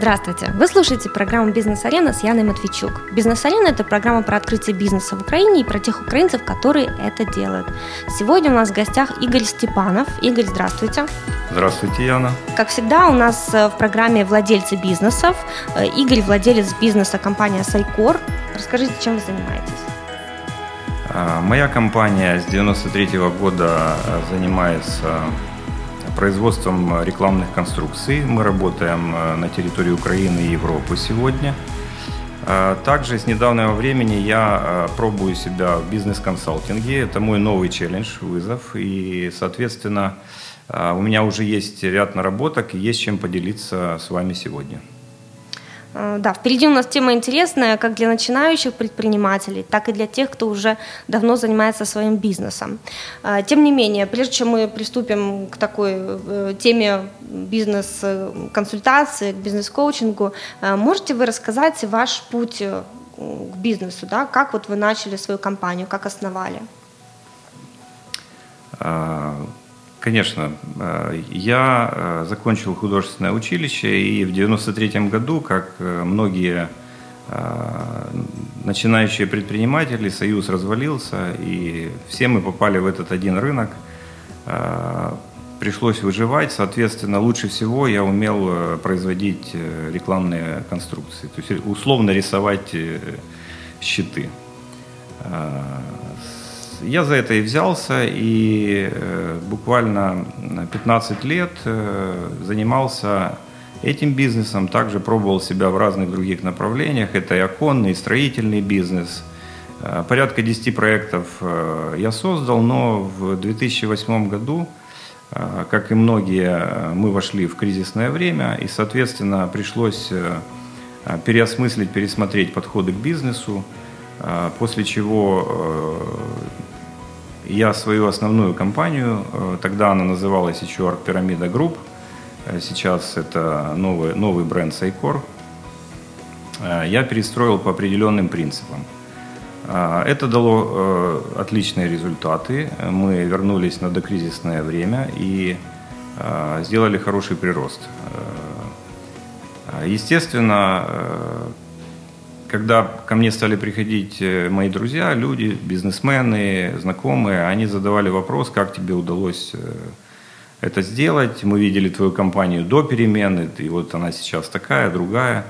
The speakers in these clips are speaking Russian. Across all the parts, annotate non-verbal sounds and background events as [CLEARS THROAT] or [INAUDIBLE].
Здравствуйте! Вы слушаете программу «Бизнес-арена» с Яной Матвейчук. «Бизнес-арена» – это программа про открытие бизнеса в Украине и про тех украинцев, которые это делают. Сегодня у нас в гостях Игорь Степанов. Игорь, здравствуйте. Здравствуйте, Яна. Как всегда, у нас э, в программе «Владельцы бизнесов». Э, Игорь – владелец бизнеса компания «Сайкор». Расскажите, чем вы занимаетесь? А, моя компания с 93 -го года э, занимается производством рекламных конструкций. Мы работаем э, на территории Украины и Европы сегодня. А также с недавнего времени я э, пробую себя в бизнес-консалтинге. Это мой новый челлендж, вызов. И, соответственно, э, у меня уже есть ряд наработок и есть чем поделиться с вами сегодня. Э, да, впереди у нас тема интересная как для начинающих предпринимателей, так и для тех, кто уже давно занимается своим бизнесом. Э, тем не менее, прежде чем мы приступим к такой э, теме бизнес-консультации, к бизнес-коучингу, можете вы рассказать ваш путь к бизнесу, да? как вот вы начали свою компанию, как основали? Конечно. Э, я э, закончил художественное училище, и в 93 году, как э, многие начинающие предприниматели, союз развалился, и все мы попали в этот один рынок. Пришлось выживать, соответственно, лучше всего я умел производить рекламные конструкции, то есть условно рисовать щиты я за это и взялся, и э, буквально 15 лет э, занимался этим бизнесом, также пробовал себя в разных других направлениях. Это и оконный, и строительный бизнес. Э, порядка 10 проектов я создал, но в 2008 году, как и многие, мы вошли в кризисное время, и, соответственно, пришлось переосмыслить, пересмотреть подходы к бизнесу, после чего я свою основную компанию, э, тогда она называлась еще Art Pyramida Group, э, сейчас это новый, новый бренд Сайкор, э, я перестроил по определенным принципам. Это дало отличные результаты. Мы вернулись на докризисное время и сделали хороший прирост. Естественно, когда ко мне стали приходить э, мои друзья, люди, бизнесмены, знакомые, они задавали вопрос, как тебе удалось э, это сделать. Мы видели твою компанию до перемены, и вот она сейчас такая, другая.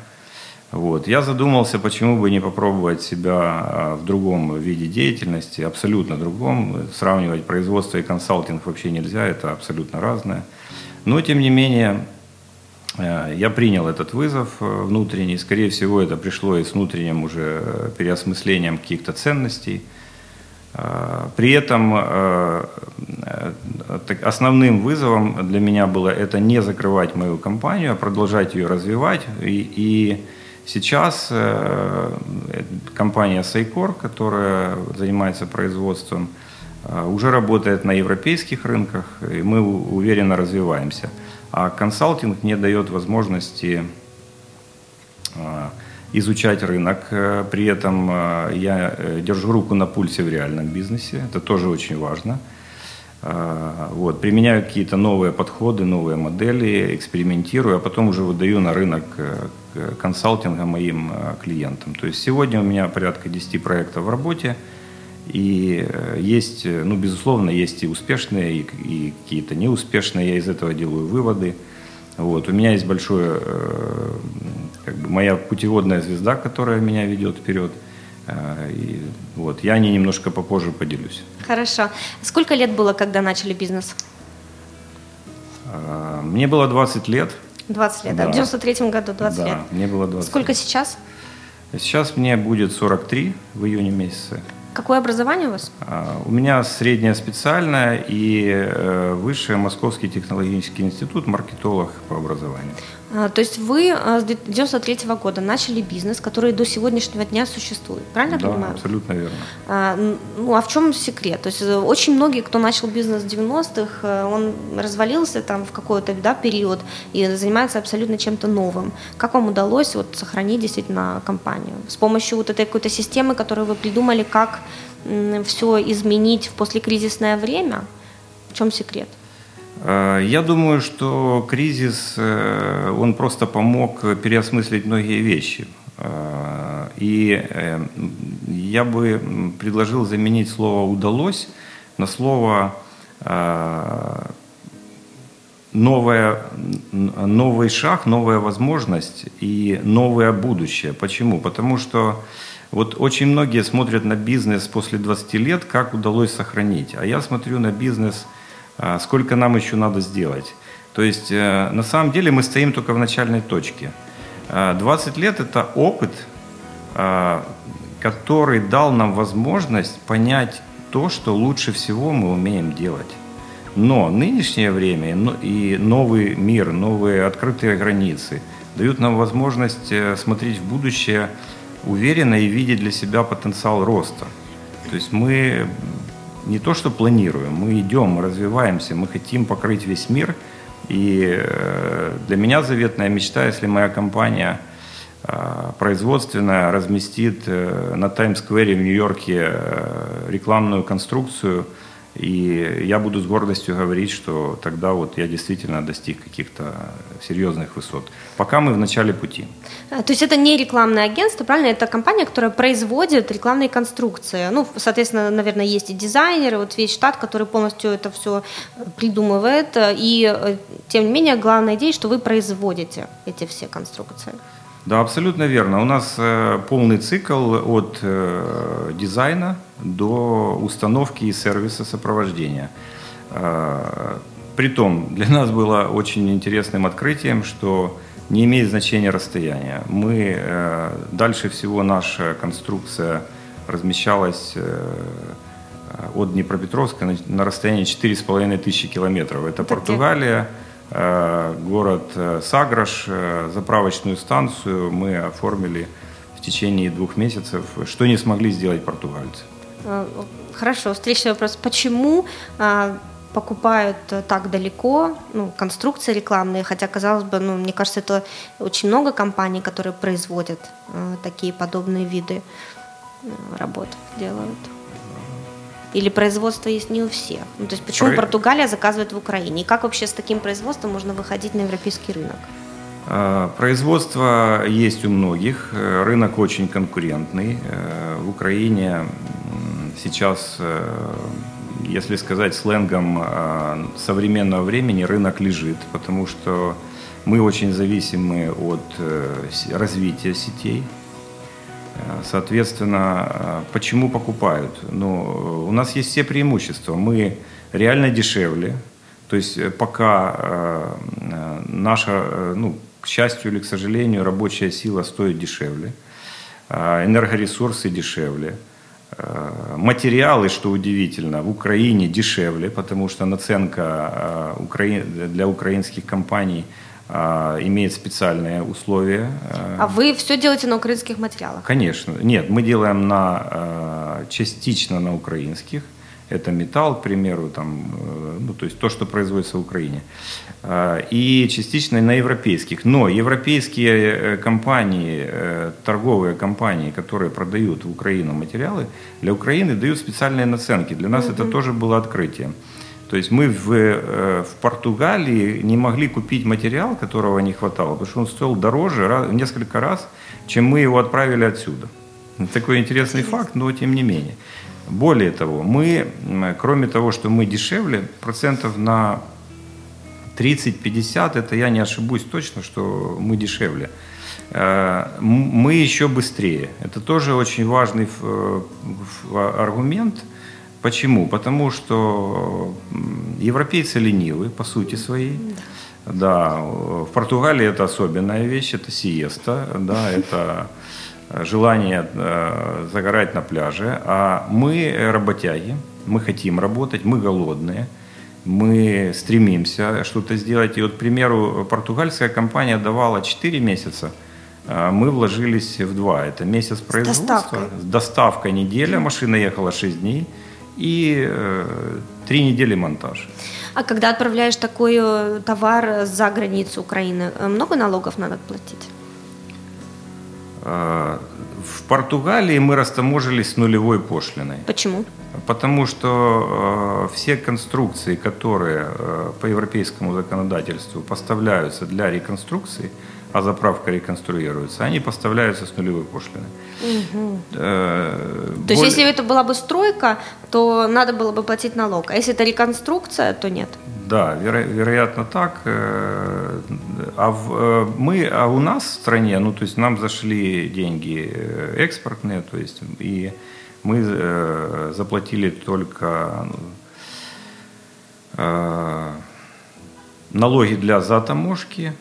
Вот. Я задумался, почему бы не попробовать себя а, в другом виде деятельности, абсолютно другом. Сравнивать производство и консалтинг вообще нельзя, это абсолютно разное. Но, тем не менее, я принял этот вызов э, внутренний. Скорее всего, это пришло и с внутренним уже переосмыслением каких-то ценностей. Э, при этом основным вызовом для меня было это не закрывать мою компанию, а продолжать ее развивать. И, и сейчас компания Сайкор, которая занимается производством, уже работает на европейских рынках, и мы уверенно развиваемся. А консалтинг мне дает возможности а, изучать рынок. Э, при этом а, я э, держу руку на пульсе в реальном бизнесе. Это тоже очень важно. Вот, применяю какие-то новые подходы, новые модели, экспериментирую, а потом уже выдаю на рынок э, консалтинга моим клиентам. То есть сегодня у меня порядка 10 проектов в работе. И э, есть, э, ну, безусловно, есть и успешные, и, и какие-то неуспешные. Я из этого делаю выводы. Вот. У меня есть большое, э, как бы моя путеводная звезда, которая меня ведет вперед. И вот я о ней немножко попозже поделюсь. Хорошо. Сколько лет было, когда начали бизнес? Мне было 20 лет. 20 лет, да. да. В 93 году 20 да, лет. мне было 20 Сколько лет. сейчас? Сейчас мне будет 43 в июне месяце. Какое образование у вас? А, у меня среднее специальное и э, высшее Московский технологический институт, маркетолог по образованию. А, то есть вы а, с 93 -го года начали бизнес, который до сегодняшнего дня существует, правильно да, я понимаю? абсолютно верно. А, ну а в чем секрет? То есть э, очень многие, кто начал бизнес в 90-х, э, он развалился там в какой-то да, период и занимается абсолютно чем-то новым. Как вам удалось вот, сохранить действительно компанию? С помощью вот этой какой-то системы, которую вы придумали, как все изменить в послекризисное время? В чем секрет? Я думаю, что кризис, он просто помог переосмыслить многие вещи. И я бы предложил заменить слово «удалось» на слово новая, новый шаг, новая возможность и новое будущее. Почему? Потому что вот очень многие смотрят на бизнес после 20 лет, как удалось сохранить. А я смотрю на бизнес, сколько нам еще надо сделать. То есть э, на самом деле мы стоим только в начальной точке. 20 а, лет – это опыт, а, который дал нам возможность понять то, что лучше всего мы умеем делать. Но нынешнее время и новый мир, новые открытые границы дают нам возможность э, смотреть в будущее уверенно и видеть для себя потенциал роста. То есть мы не то что планируем, мы идем, мы развиваемся, мы хотим покрыть весь мир. И э, для меня заветная мечта, если моя компания э, производственная разместит на Таймс-сквере в Нью-Йорке рекламную конструкцию – и я буду с гордостью говорить, что тогда вот я действительно достиг каких-то серьезных высот. Пока мы в начале пути. А, то есть это не рекламное агентство, правильно? Это компания, которая производит рекламные конструкции. Ну, соответственно, наверное, есть и дизайнеры, вот весь штат, который полностью это все придумывает. И, э, тем не менее, главная идея, что вы производите эти все конструкции. Да, абсолютно верно. У нас э, полный цикл от э, дизайна до установки и сервиса сопровождения. Э, притом для [LAUGHS] нас было очень интересным открытием, что не имеет значения расстояние. Мы э, дальше всего наша конструкция размещалась э, от Днепропетровска на, на расстоянии 4,5 тысячи километров. Это Португалия. Э, город э, Саграш, э, заправочную станцию мы оформили в течение двух месяцев, что не смогли сделать португальцы. Хорошо, встречный вопрос. Почему покупают так далеко ну, конструкции рекламные, хотя, казалось бы, ну, мне кажется, это очень много компаний, которые производят такие подобные виды работ, делают. Или производство есть не у всех? Ну, то есть почему Про... Португалия заказывает в Украине? И как вообще с таким производством можно выходить на европейский рынок? А, производство есть у многих, э, рынок очень конкурентный. Э, в Украине сейчас, э, если сказать сленгом современного времени, рынок лежит, потому что мы очень зависимы от развития сетей, Соответственно, почему покупают? Ну, у нас есть все преимущества. Мы реально дешевле. То есть э, пока э, наша, э, ну, к счастью или к сожалению, рабочая сила стоит дешевле, энергоресурсы дешевле, материалы, что удивительно, в Украине дешевле, потому что наценка для украинских компаний – имеет специальные условия. А вы все делаете на украинских материалах? Конечно. Нет, мы делаем на, а, частично на украинских. Это металл, к примеру, там, э, ну, то есть то, что производится в Украине. А, и частично на европейских. Но европейские э, компании, э, торговые компании, которые продают в Украину материалы, для Украины дают специальные наценки. Для нас угу. это тоже было открытием. То есть мы в, э, в Португалии не могли купить материал, которого не хватало, потому что он стоил дороже в несколько раз, чем мы его отправили отсюда. Такой интересный факт, но тем не менее. Более того, мы, кроме того, что мы дешевле, процентов на 30-50, это я не ошибусь точно, что мы дешевле. Э, мы еще быстрее. Это тоже очень важный э, аргумент – Почему? Потому что европейцы ленивы по сути своей. Да. да, в Португалии это особенная вещь, это сиеста, да, [LAUGHS] это желание э, загорать на пляже. А мы работяги, мы хотим работать, мы голодные, мы стремимся что-то сделать. И вот, к примеру, португальская компания давала 4 месяца, а мы вложились в 2. Это месяц производства. С доставкой. С доставкой неделя, машина ехала 6 дней и э, три недели монтаж. А когда отправляешь такой э, товар за границу Украины, э, много налогов надо платить? А, В Португалии мы растаможились с нулевой пошлиной. Почему? Потому что э, все конструкции, которые э, по европейскому законодательству поставляются для реконструкции, а заправка реконструируется, они поставляются с нулевой пошлиной. Угу. Э, то есть, если это была бы стройка, то надо было бы платить налог, а если это реконструкция, то нет? Да, веро- вероятно так. Э, а в, э, мы, а у нас в стране, ну то есть нам зашли деньги экспортные, то есть и мы заплатили только э, налоги для затаможки,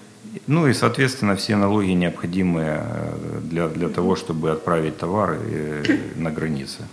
ну и, соответственно, все налоги необходимые э, для, для того, чтобы отправить товары э, на границы.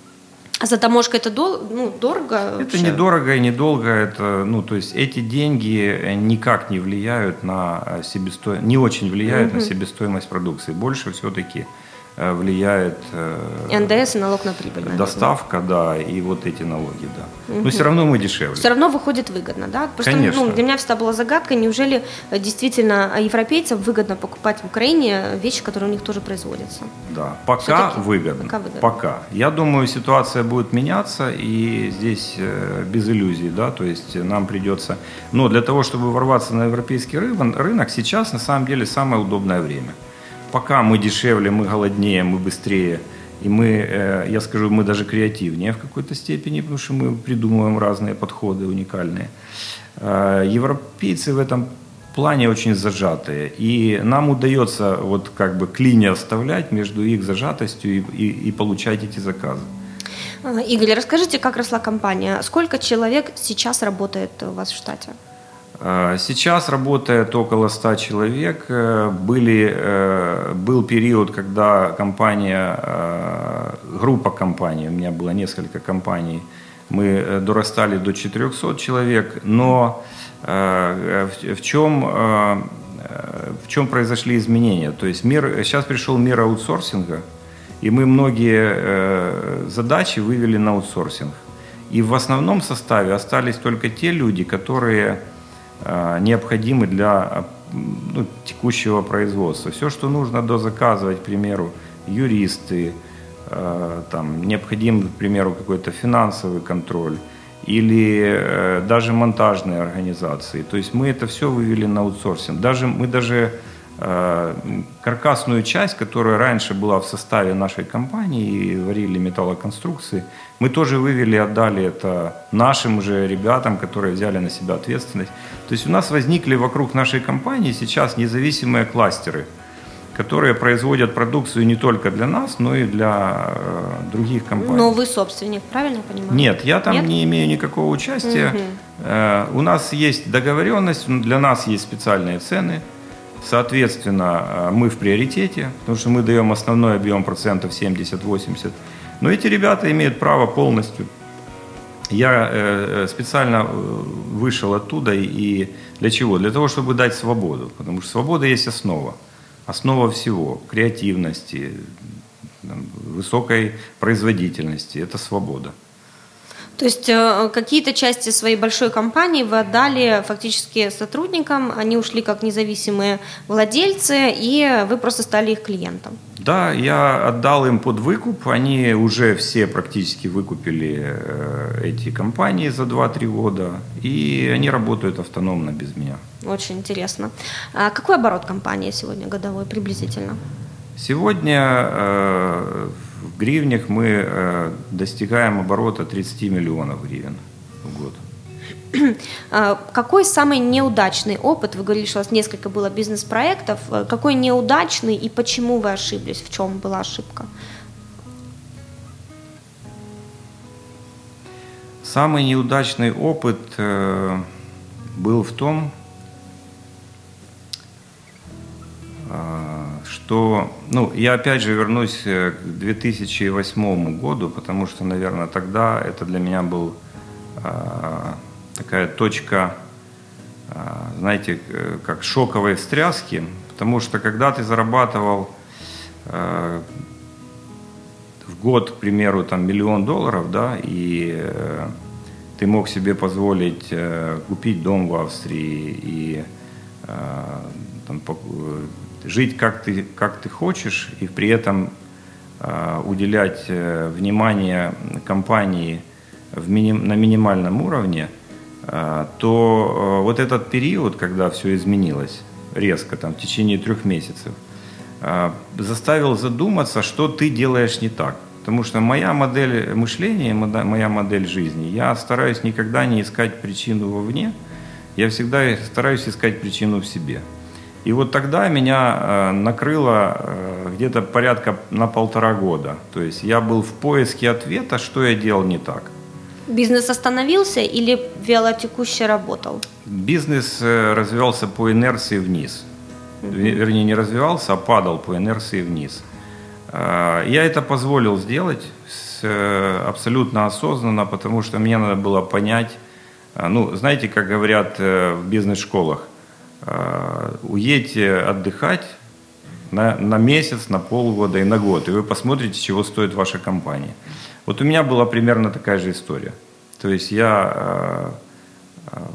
А затаможка это дол, ну, дорого? Это вообще? недорого и недолго. Это, ну, то есть эти деньги никак не влияют на себестоимость, не очень влияют угу. на себестоимость продукции. Больше все-таки Э, влияет э, НДС и налог на прибыль. Наверное. Доставка, да, и вот эти налоги, да. Угу. Но все равно мы дешевле. Все равно выходит выгодно, да? Просто Конечно. Ну, для меня всегда была загадка, неужели э, действительно европейцам выгодно покупать в Украине вещи, которые у них тоже производятся? Да, пока выгодно. Пока выгодно. Пока. Я думаю, ситуация будет меняться, и здесь без иллюзий, да, то есть нам придется... Но для того, чтобы ворваться на европейский рынок, сейчас на самом деле самое удобное время пока мы дешевле, мы голоднее, мы быстрее, и мы, э, я скажу, мы даже креативнее в какой-то степени, потому что мы придумываем разные подходы уникальные. Э, европейцы в этом плане очень зажатые. И нам удается вот как бы клинья оставлять между их зажатостью и, и, и получать эти заказы. Игорь, расскажите, как росла компания? Сколько человек сейчас работает у вас в штате? Э, сейчас работает около 100 человек. Э, были, э, был период, когда компания, группа компаний, у меня было несколько компаний, мы дорастали до 400 человек, но в чем, в чем произошли изменения? То есть мир, сейчас пришел мир аутсорсинга, и мы многие задачи вывели на аутсорсинг. И в основном составе остались только те люди, которые Э, необходимы для ну, текущего производства. Все, что нужно дозаказывать, к примеру, юристы, э, там, необходим, к примеру, какой-то финансовый контроль или э, даже монтажные организации. То есть мы это все вывели на аутсорсинг. Даже, мы даже Э, каркасную часть, которая раньше была в составе нашей компании и варили металлоконструкции, мы тоже вывели, отдали это нашим же ребятам, которые взяли на себя ответственность. То есть у нас возникли вокруг нашей компании сейчас независимые кластеры, которые производят продукцию не только для нас, но и для э, других компаний. Но вы собственник, правильно понимаю? Нет, я там Нет? не имею никакого участия. Угу. Э, у нас есть договоренность, для нас есть специальные цены – Соответственно, э, мы в приоритете, потому что мы даем основной объем процентов 70-80. Но эти ребята имеют право полностью. Я э, э, специально вышел оттуда и для чего? Для того, чтобы дать свободу, потому что свобода есть основа, основа всего, креативности, высокой производительности, это свобода. То есть э, какие-то части своей большой компании вы отдали фактически сотрудникам, они ушли как независимые владельцы, и вы просто стали их клиентом. Да, я отдал им под выкуп, они уже все практически выкупили э, эти компании за 2-3 года, и они работают автономно без меня. Очень интересно. А какой оборот компании сегодня годовой приблизительно? Сегодня э, в гривнях мы э, достигаем оборота 30 миллионов гривен в год. [CLEARS THROAT] А, какой самый неудачный опыт? Вы говорили, что у вас несколько было бизнес-проектов. Э, какой неудачный и почему вы ошиблись? В чем была ошибка? Самый неудачный опыт э, был в том, что, ну, я опять же вернусь э, к 2008 году, потому что, наверное, тогда это для меня был э, такая точка, э, знаете, как шоковой встряски, потому что когда ты зарабатывал э, в год, к примеру, там миллион долларов, да, и э, ты мог себе позволить э, купить дом в Австрии и э, там, жить как ты, как ты хочешь, и при этом уделять внимание компании в миним, на минимальном уровне, то вот этот период, когда все изменилось резко, там, в течение трех месяцев, заставил задуматься, что ты делаешь не так. Потому что моя модель мышления, моя модель жизни, я стараюсь никогда не искать причину вовне, я всегда стараюсь искать причину в себе. И вот тогда меня э, накрыло э, где-то порядка на полтора года. То есть я был в поиске ответа, что я делал не так. Бизнес остановился или вялотекуще работал? Бизнес э, развивался по инерции вниз. Вернее, не развивался, а падал по инерции вниз. Я это позволил сделать абсолютно осознанно, потому что мне надо было понять, ну, знаете, как говорят в бизнес-школах, уедьте отдыхать на, на месяц, на полгода и на год, и вы посмотрите, чего стоит ваша компания. Вот у меня была примерно такая же история. То есть я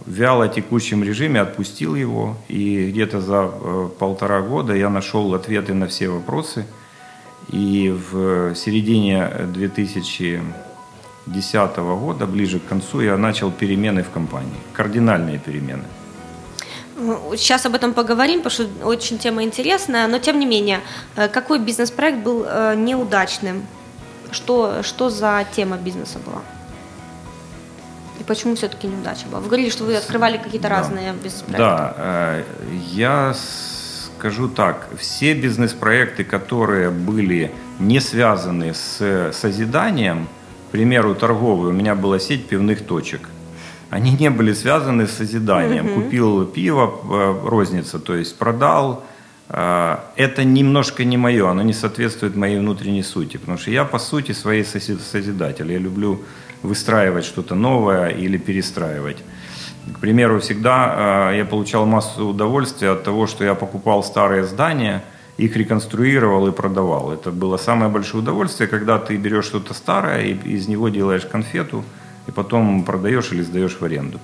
в вяло текущем режиме отпустил его, и где-то за полтора года я нашел ответы на все вопросы. И в середине 2010 года, ближе к концу, я начал перемены в компании, кардинальные перемены – Сейчас об этом поговорим, потому что очень тема интересная, но тем не менее, э, какой бизнес-проект был э, неудачным? Что, что за тема бизнеса была? И почему все-таки неудача была? Вы говорили, что вы открывали какие-то да. разные бизнес-проекты. Да, э, я скажу так, все бизнес-проекты, которые были не связаны с созиданием, к примеру, торговый, у меня была сеть пивных точек – они не были связаны с созиданием. Угу. Купил пиво, э, розница, то есть продал. Э, это немножко не мое, оно не соответствует моей внутренней сути, потому что я по сути своей созидатель. Я люблю выстраивать что-то новое или перестраивать. К примеру, всегда э, я получал массу удовольствия от того, что я покупал старые здания, их реконструировал и продавал. Это было самое большое удовольствие, когда ты берешь что-то старое и из него делаешь конфету – и потом продаешь или сдаешь в аренду.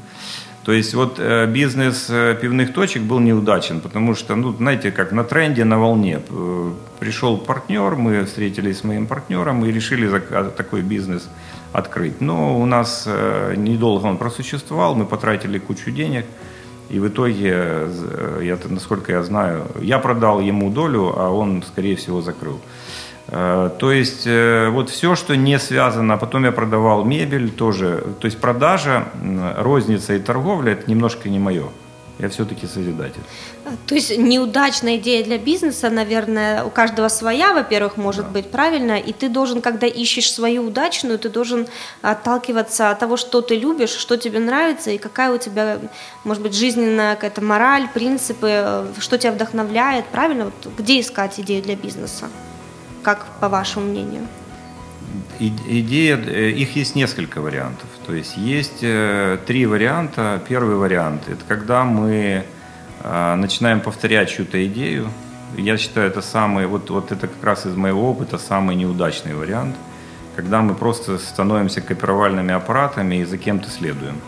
То есть вот э, бизнес э, пивных точек был неудачен, потому что, ну, знаете, как на тренде, на волне. Э, пришел партнер, мы встретились с моим партнером и решили а, такой бизнес открыть. Но у нас недолго он просуществовал, мы потратили кучу денег, и в итоге, я, насколько я знаю, я продал ему долю, а он, скорее всего, закрыл. Э, то есть э, вот все, что не связано, а потом я продавал мебель тоже. То есть продажа, розница и торговля это немножко не мое. Я все-таки созидатель. А, то есть неудачная идея для бизнеса, наверное, у каждого своя, во-первых, может да. быть правильно, и ты должен, когда ищешь свою удачную, ты должен отталкиваться от того, что ты любишь, что тебе нравится, и какая у тебя, может быть, жизненная какая-то мораль, принципы, э, что тебя вдохновляет, правильно? Вот где искать идею для бизнеса? Как по вашему мнению? Идея, э, их есть несколько вариантов. То есть есть э, три варианта. Первый вариант – это когда мы э, начинаем повторять чью-то идею. Я считаю, это самый, вот, вот это как раз из моего опыта самый неудачный вариант, когда мы просто становимся копировальными аппаратами и за кем-то следуем.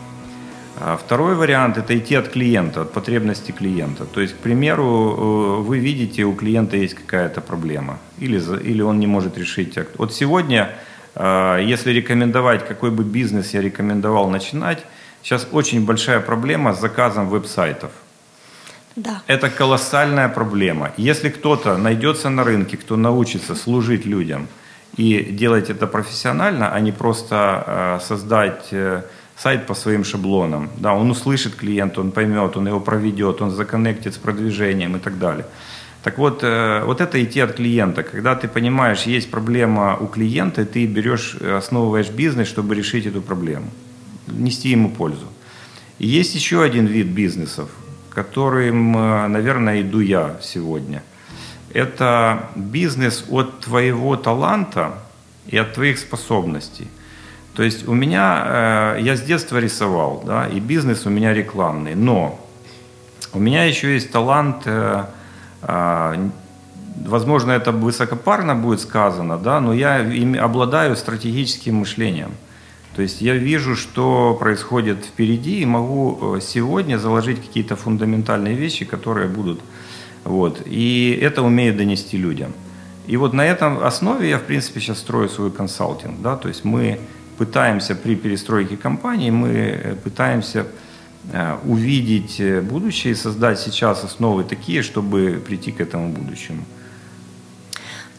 А второй вариант – это идти от клиента, от потребности клиента. То есть, к примеру, вы видите, у клиента есть какая-то проблема, или, или он не может решить. Вот сегодня, э, если рекомендовать, какой бы бизнес я рекомендовал начинать, сейчас очень большая проблема с заказом веб-сайтов. Да. Это колоссальная проблема. Если кто-то найдется на рынке, кто научится служить людям и делать это профессионально, а не просто э, создать сайт по своим шаблонам. Да, он услышит клиента, он поймет, он его проведет, он законнектит с продвижением и так далее. Так вот, э, вот это идти от клиента. Когда ты понимаешь, есть проблема у клиента, ты берешь, основываешь бизнес, чтобы решить эту проблему, нести ему пользу. И есть еще один вид бизнесов, которым, э, наверное, иду я сегодня. Это бизнес от твоего таланта и от твоих способностей – то есть у меня, э, я с детства рисовал, да, и бизнес у меня рекламный, но у меня еще есть талант, э, э, возможно, это высокопарно будет сказано, да, но я обладаю стратегическим мышлением. То есть я вижу, что происходит впереди, и могу сегодня заложить какие-то фундаментальные вещи, которые будут. Вот. И это умею донести людям. И вот на этом основе я, в принципе, сейчас строю свой консалтинг. Да? То есть мы пытаемся при перестройке компании, мы э, пытаемся э, увидеть э, будущее и создать сейчас основы такие, чтобы прийти к этому будущему.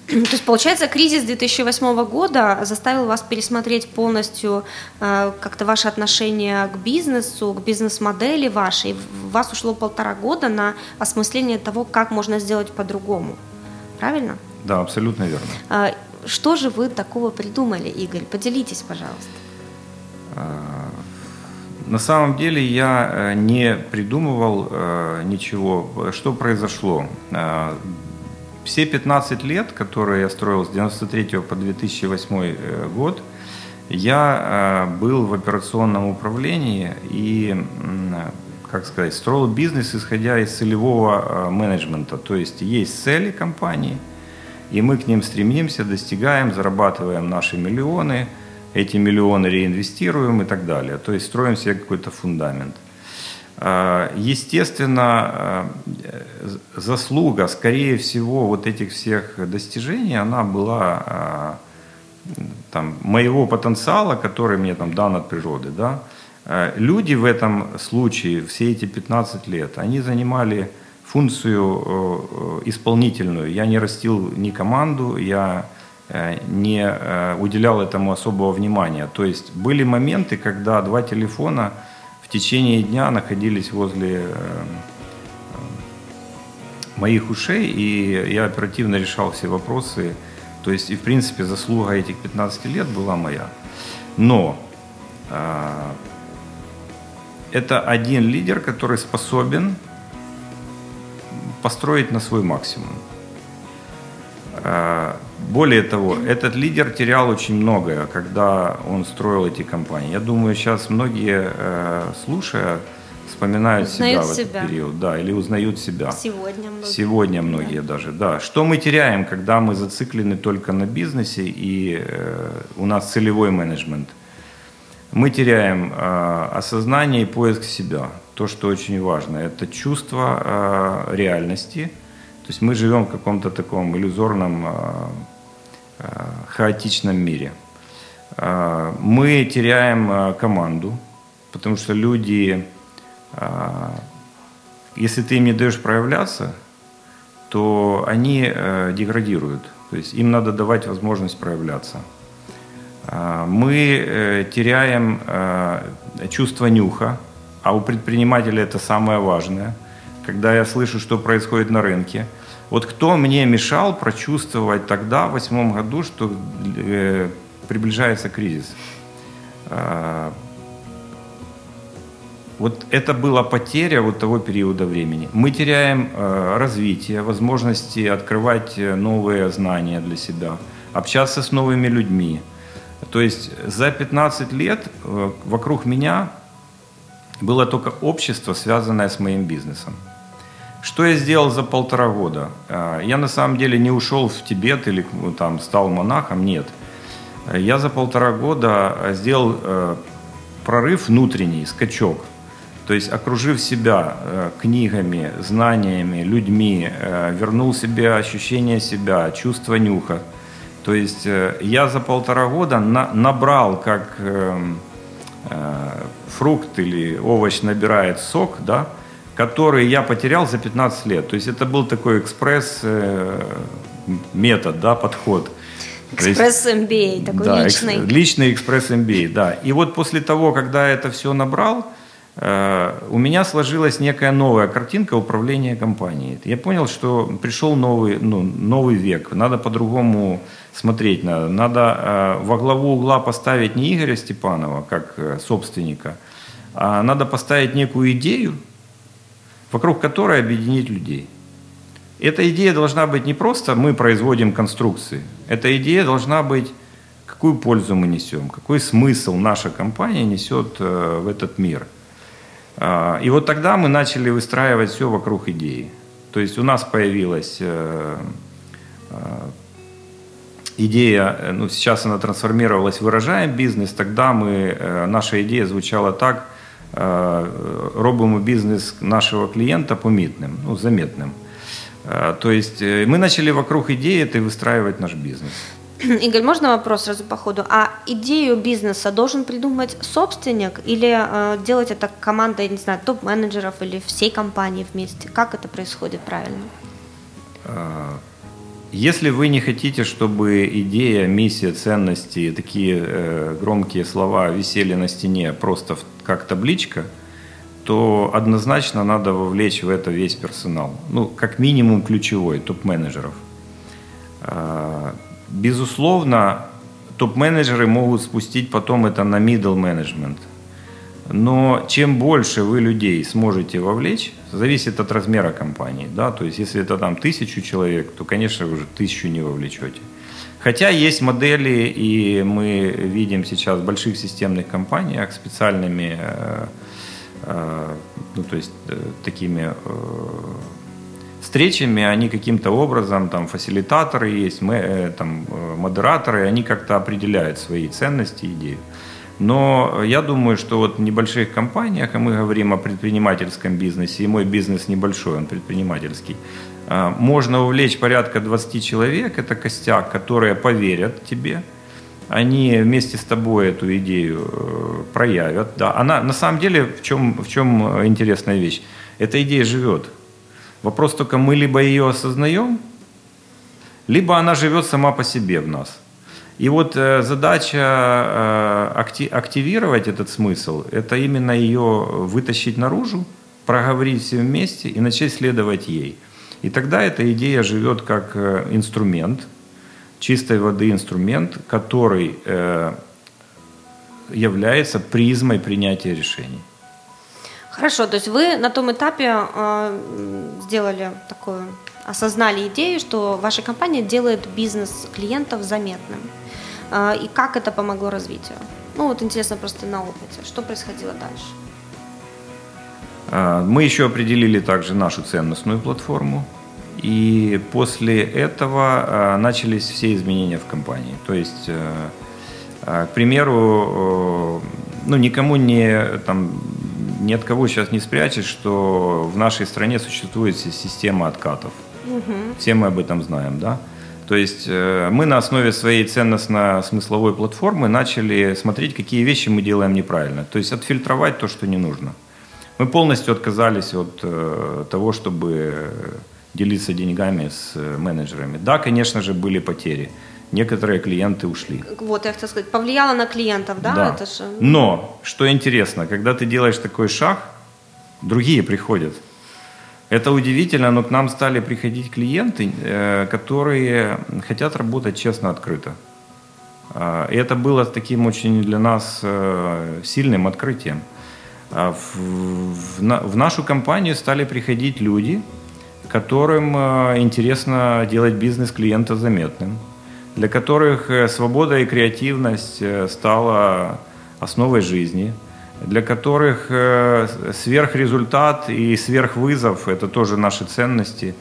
То есть, получается, кризис 2008 года заставил вас пересмотреть полностью э, как-то ваше отношение к бизнесу, к бизнес-модели вашей. У вас ушло полтора года на осмысление того, как можно сделать по-другому. Правильно? Да, абсолютно верно. Э, что же вы такого придумали, Игорь? Поделитесь, пожалуйста. На самом деле я э, не придумывал э, ничего. Что произошло? А, все 15 лет, которые я строил с 93 по 2008 э, год, я был в операционном управлении и, как сказать, строил бизнес, исходя из целевого менеджмента. То есть есть цели компании – и мы к ним стремимся, достигаем, зарабатываем наши миллионы, эти миллионы реинвестируем и так далее. То есть строим себе какой-то фундамент. А, естественно, а, заслуга, скорее всего, вот этих всех достижений, она была а, там, моего потенциала, который мне там дан от природы. Да? Люди в этом случае, все эти 15 лет, они занимали функцию э, исполнительную. Я не растил ни команду, я э, не э, уделял этому особого внимания. То есть были моменты, когда два телефона в течение дня находились возле моих ушей, и я оперативно решал все вопросы. То есть, и в принципе, заслуга этих 15 лет была моя. Но это один лидер, который способен построить на свой максимум. А, более того, этот лидер терял очень многое, когда он строил эти компании. Я думаю, сейчас многие, э, слушая, вспоминают узнают себя в этот себя. период, да, или узнают себя. Сегодня многие. Сегодня многие да. даже, да. Что мы теряем, когда мы зациклены только на бизнесе и э, у нас целевой менеджмент? Мы теряем э, осознание и поиск себя то, что очень важно, это чувство э, реальности. То есть мы живем в каком-то таком иллюзорном, э, э, хаотичном мире. Э, мы теряем э, команду, потому что люди, э, если ты им не даешь проявляться, то они э, деградируют. То есть им надо давать возможность проявляться. Э, мы э, теряем э, чувство нюха, а у предпринимателя это самое важное, когда я слышу, что происходит на рынке. Вот кто мне мешал прочувствовать тогда, в восьмом году, что э, приближается кризис? Э, вот это была потеря вот того периода времени. Мы теряем э, развитие, возможности открывать э, новые знания для себя, общаться с новыми людьми. То есть за 15 лет э, вокруг меня было только общество, связанное с моим бизнесом. Что я сделал за полтора года? А, я на самом деле не ушел в Тибет или ну, там стал монахом, нет. Я за полтора года сделал э, прорыв внутренний, скачок. То есть окружив себя э, книгами, знаниями, людьми, э, вернул себе ощущение себя, чувство нюха. То есть я за полтора года набрал как эм, Э, фрукт или овощ набирает сок, да, который я потерял за 15 лет. То есть это был такой экспресс э, метод, да, подход. Экспресс MBA, такой да, личный. Экс, личный экспресс MBA, да. И вот после того, когда я это все набрал, Э, у меня сложилась некая новая картинка управления компанией. Я понял, что пришел новый, ну, новый век, надо по-другому смотреть. Надо, надо э, во главу угла поставить не Игоря Степанова как собственника, а надо поставить некую идею, вокруг которой объединить людей. Эта идея должна быть не просто мы производим конструкции, эта идея должна быть какую пользу мы несем, какой смысл наша компания несет в этот мир – а, и вот тогда мы начали выстраивать все вокруг идеи. То есть у нас появилась э, э, идея, э, ну сейчас она трансформировалась, выражаем бизнес, тогда мы, наша идея звучала так, робимо бизнес нашего клиента помітним, ну, заметным. То есть мы начали вокруг идеи этой выстраивать наш бизнес. Игорь, [CLEARS THROAT] можно вопрос сразу по ходу? А идею бизнеса должен придумать собственник или э, делать это команда, я не знаю, топ-менеджеров или всей компании вместе? Как это происходит правильно? Если вы не хотите, чтобы идея, миссия, ценности, такие э, громкие слова висели на стене просто как табличка, то однозначно надо вовлечь в это весь персонал. Ну, как минимум ключевой, топ-менеджеров. Э, Безусловно, топ-менеджеры могут спустить потом это на middle management. Но чем больше вы людей сможете вовлечь, зависит от размера компании. Да? То есть если это там тысячу человек, то, конечно, уже тысячу не вовлечете. Хотя есть модели, и мы видим сейчас в больших системных компаниях специальными, э, э, ну, то есть э, такими встречами они каким-то образом, там фасилитаторы есть, мы, там, модераторы, они как-то определяют свои ценности, идеи. Но я думаю, что вот в небольших компаниях, а мы говорим о предпринимательском бизнесе, и мой бизнес небольшой, он предпринимательский, а, можно увлечь порядка 20 человек, это костяк, которые поверят тебе, они вместе с тобой эту идею э, проявят. Да. Она, на самом деле, в чем, в чем интересная вещь? Эта идея живет. Вопрос только, мы либо ее осознаем, либо она живет сама по себе в нас. И вот э, задача э, акти активировать этот смысл, это именно ее вытащить наружу, проговорить все вместе и начать следовать ей. И тогда эта идея живет как э, инструмент, чистой воды инструмент, который является призмой принятия решений. Хорошо, то есть вы на том этапе э, сделали такую, осознали идею, что ваша компания делает бизнес клиентов заметным. Э, и как это помогло развитию? Ну вот интересно просто на опыте, что происходило дальше? А, мы еще определили также нашу ценностную платформу. И после этого а, начались все изменения в компании. То есть, э, к примеру, ну, никому не там, ни от кого сейчас не спрячешь, что в нашей стране существует система откатов. Угу. Все мы об этом знаем, да? То есть э, мы на основе своей ценностно-смысловой платформы начали смотреть, какие вещи мы делаем неправильно. То есть отфильтровать то, что не нужно. Мы полностью отказались от э, того, чтобы делиться деньгами с э, менеджерами. Да, конечно же, были потери некоторые клиенты ушли. Вот, я хотела сказать, повлияло на клиентов, да? да. Это же... Но, что интересно, когда ты делаешь такой шаг, другие приходят. Это удивительно, но к нам стали приходить клиенты, э, которые хотят работать честно, открыто. А, и это было таким очень для нас э, сильным открытием. А в нашу компанию стали приходить люди, которым э, интересно делать бизнес клиента заметным для которых свобода и креативность стала основой жизни, для которых э, сверхрезультат и сверхвызов – это тоже наши ценности,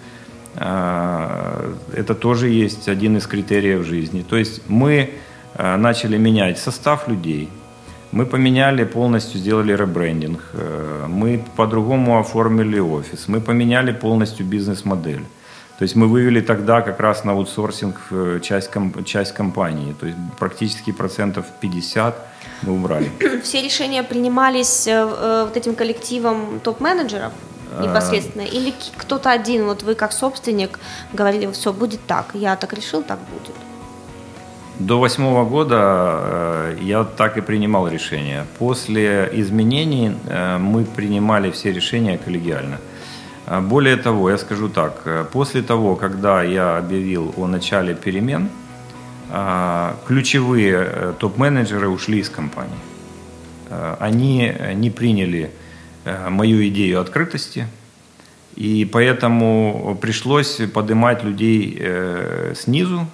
это тоже есть один из критериев жизни. То есть мы начали менять состав людей, мы поменяли полностью, сделали ребрендинг, мы по-другому оформили офис, мы поменяли полностью бизнес-модель. То есть мы вывели тогда как раз на аутсорсинг э, часть, часть компании. То есть практически процентов 50 мы убрали. [CLEARS THROAT] Все решения принимались э, э, вот этим коллективом топ-менеджеров непосредственно? Или кто-то один, вот вы как собственник говорили, все, будет так, я так решил, так будет? До восьмого года я так и принимал решения. После изменений мы принимали все решения коллегиально. А, более того, я скажу так, э, после того, когда я объявил о начале перемен, а, ключевые э, топ-менеджеры ушли из компании. А, они не приняли э, мою идею открытости, и поэтому пришлось поднимать людей снизу.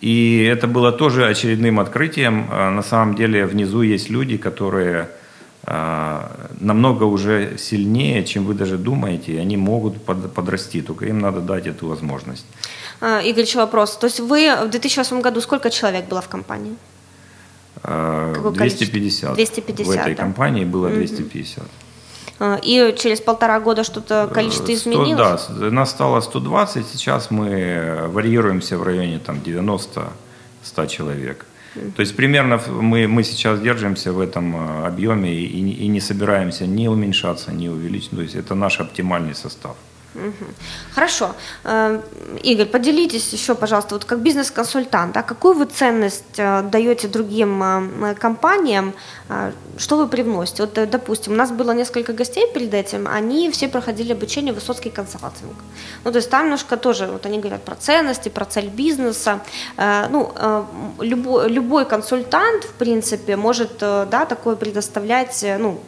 И это было тоже очередным открытием. На самом деле внизу есть люди, которые а, намного уже сильнее, чем вы даже думаете, и они могут под, подрасти, только им надо дать эту возможность. А, Игорь, еще вопрос. То есть вы в 2008 году сколько человек было в компании? 250. А, 250. В этой да? компании было 250. И через полтора года что-то количество 100, изменилось? Да, нас стало 120, сейчас мы варьируемся в районе там, 90-100 человек. То есть примерно мы, мы сейчас держимся в этом объеме и, и не собираемся ни уменьшаться, ни увеличить. То есть это наш оптимальный состав. Хорошо. Э, Игорь, поделитесь еще, пожалуйста, вот как бизнес-консультант, да, какую вы ценность э, даете другим э, компаниям, что вы привносите? Вот, допустим, у нас было несколько гостей перед этим, они все проходили обучение Высоцкий консалтинг. Ну, то есть там немножко тоже, вот они говорят про ценности, про цель бизнеса. Ну, любой, любой консультант, в принципе, может, да, такое предоставлять, ну,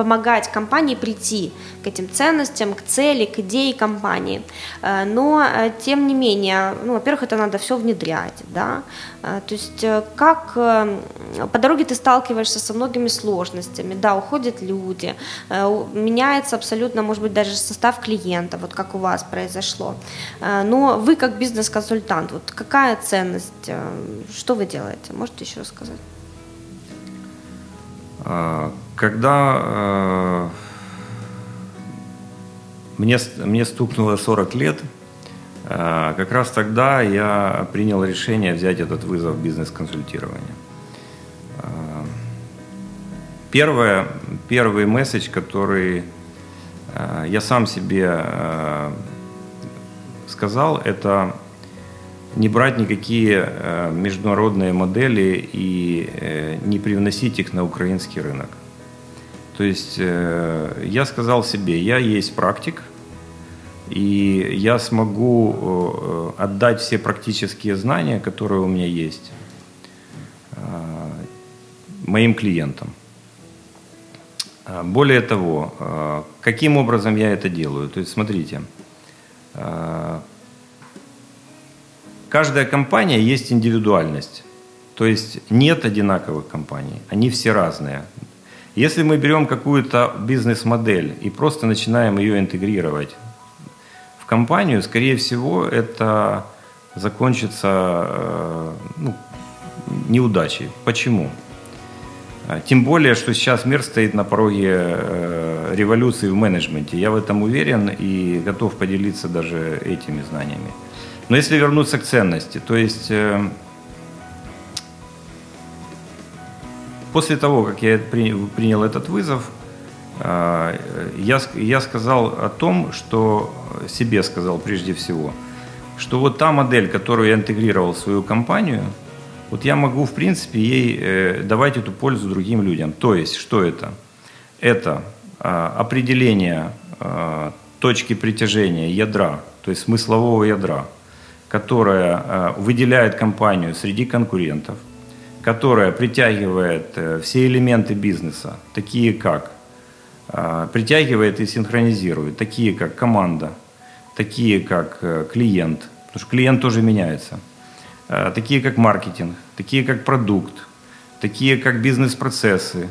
помогать компании прийти к этим ценностям, к цели, к идее компании. Э, но, э, тем не менее, ну, во-первых, это надо все внедрять, да, э, то есть как по дороге ты сталкиваешься со многими сложностями, да, уходят люди, меняется абсолютно, может быть, даже состав клиента, вот как у вас произошло. Но вы как бизнес-консультант, вот какая ценность, что вы делаете, можете еще рассказать? Когда э, мне, мне стукнуло 40 лет, э, как раз тогда я принял решение взять этот вызов бизнес-консультирования. Э, первое, первый месседж, который э, я сам себе э, сказал, это не брать никакие э, международные модели и э, не привносить их на украинский рынок. То есть э, я сказал себе, я есть практик, и я смогу отдать все практические знания, которые у меня есть, моим клиентам. Более того, каким образом я это делаю? То есть, смотрите, каждая компания есть индивидуальность. То есть нет одинаковых компаний, они все разные. Если мы берем какую-то бизнес-модель и просто начинаем ее интегрировать в компанию, скорее всего, это закончится э, ну, неудачей. Почему? А, тем более, что сейчас мир стоит на пороге э, революции в менеджменте. Я в этом уверен и готов поделиться даже этими знаниями. Но если вернуться к ценности, то есть после того, как я принял этот вызов, э, я, я сказал о том, что себе сказал прежде всего, что вот та модель, которую я интегрировал в свою компанию, вот я могу, в принципе, ей э, давать эту пользу другим людям. То есть, что это? Это определение точки притяжения ядра, то есть смыслового ядра – которая э, выделяет компанию среди конкурентов, которая притягивает э, все элементы бизнеса, такие как э, притягивает и синхронизирует, такие как команда, такие как клиент, потому что клиент тоже меняется, такие как маркетинг, такие как продукт, такие как бизнес-процессы,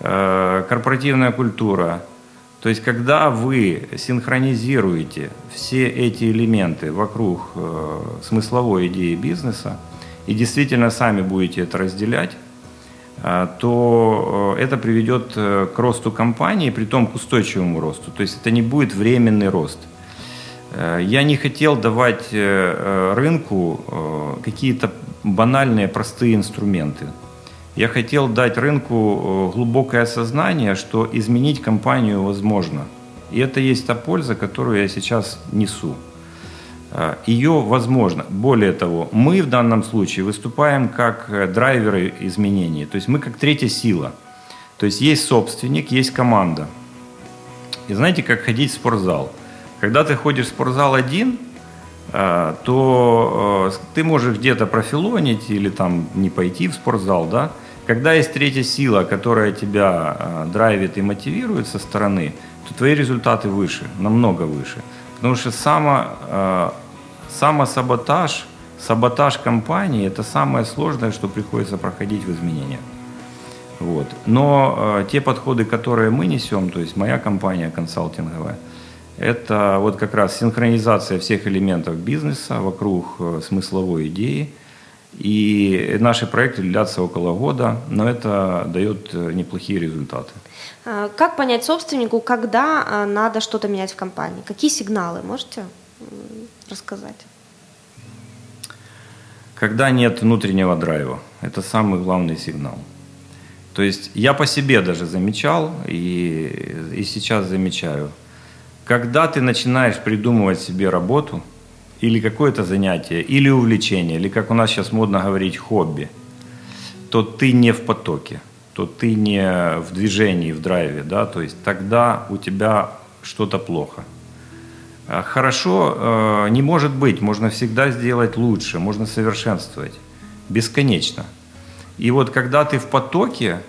корпоративная культура, то есть, когда вы синхронизируете все эти элементы вокруг э, смысловой идеи бизнеса и действительно сами будете это разделять, э, то э, это приведет э, к росту компании, при том к устойчивому росту. То есть это не будет временный рост. Э, я не хотел давать рынку какие-то банальные, простые инструменты я хотел дать рынку глубокое осознание, что изменить компанию возможно. И это есть та польза, которую я сейчас несу. Э, Ее возможно. Более того, мы в данном случае выступаем как э, драйверы изменений. То есть мы как третья сила. То есть есть собственник, есть команда. И знаете, как ходить в спортзал. Когда ты ходишь в спортзал один, то ты можешь где-то профилонить или там не пойти в спортзал, да, когда есть третья сила, которая тебя э, драйвит и мотивирует со стороны, то твои результаты выше, намного выше. Потому что само, э, самосаботаж, саботаж компании – это самое сложное, что приходится проходить в изменениях. Вот. Но э, те подходы, которые мы несем, то есть моя компания консалтинговая, это вот как раз синхронизация всех элементов бизнеса вокруг э, смысловой идеи – И наши проекты длятся около года, но это дает неплохие результаты. Как понять собственнику, когда надо что-то менять в компании? Какие сигналы можете рассказать? Когда нет внутреннего драйва, это самый главный сигнал. То есть я по себе даже замечал и, и сейчас замечаю, когда ты начинаешь придумывать себе работу или какое-то занятие, или увлечение, или как у нас сейчас модно говорить, хобби, то ты не в потоке, то ты не в движении, в драйве, да, то есть тогда у тебя что-то плохо – а, хорошо э, не может быть, можно всегда сделать лучше, можно совершенствовать бесконечно. И вот когда ты в потоке,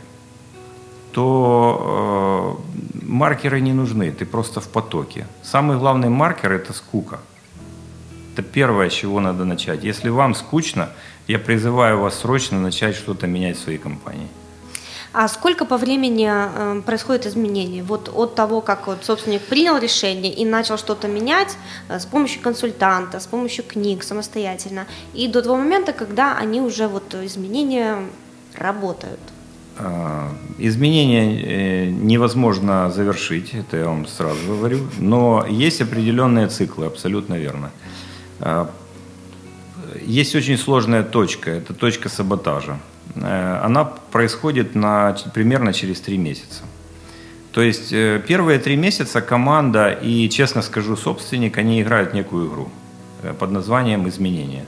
то э, маркеры не нужны, ты просто в потоке. Самый главный маркер – это скука. Это первое, с чего надо начать. Если вам скучно, я призываю вас срочно начать что-то менять в своей компании. А сколько по времени э, происходит изменений? Вот от того, как вот собственник принял решение и начал что-то менять э, с помощью консультанта, с помощью книг самостоятельно, и до того момента, когда они уже вот изменения работают. А, изменения э, невозможно завершить, это я вам сразу говорю, но есть определенные циклы, абсолютно верно. А, есть очень сложная точка, это точка саботажа. Э, она происходит на, примерно через три месяца. То есть э, первые три месяца команда и, честно скажу, собственник, они играют некую игру э, под названием «изменения».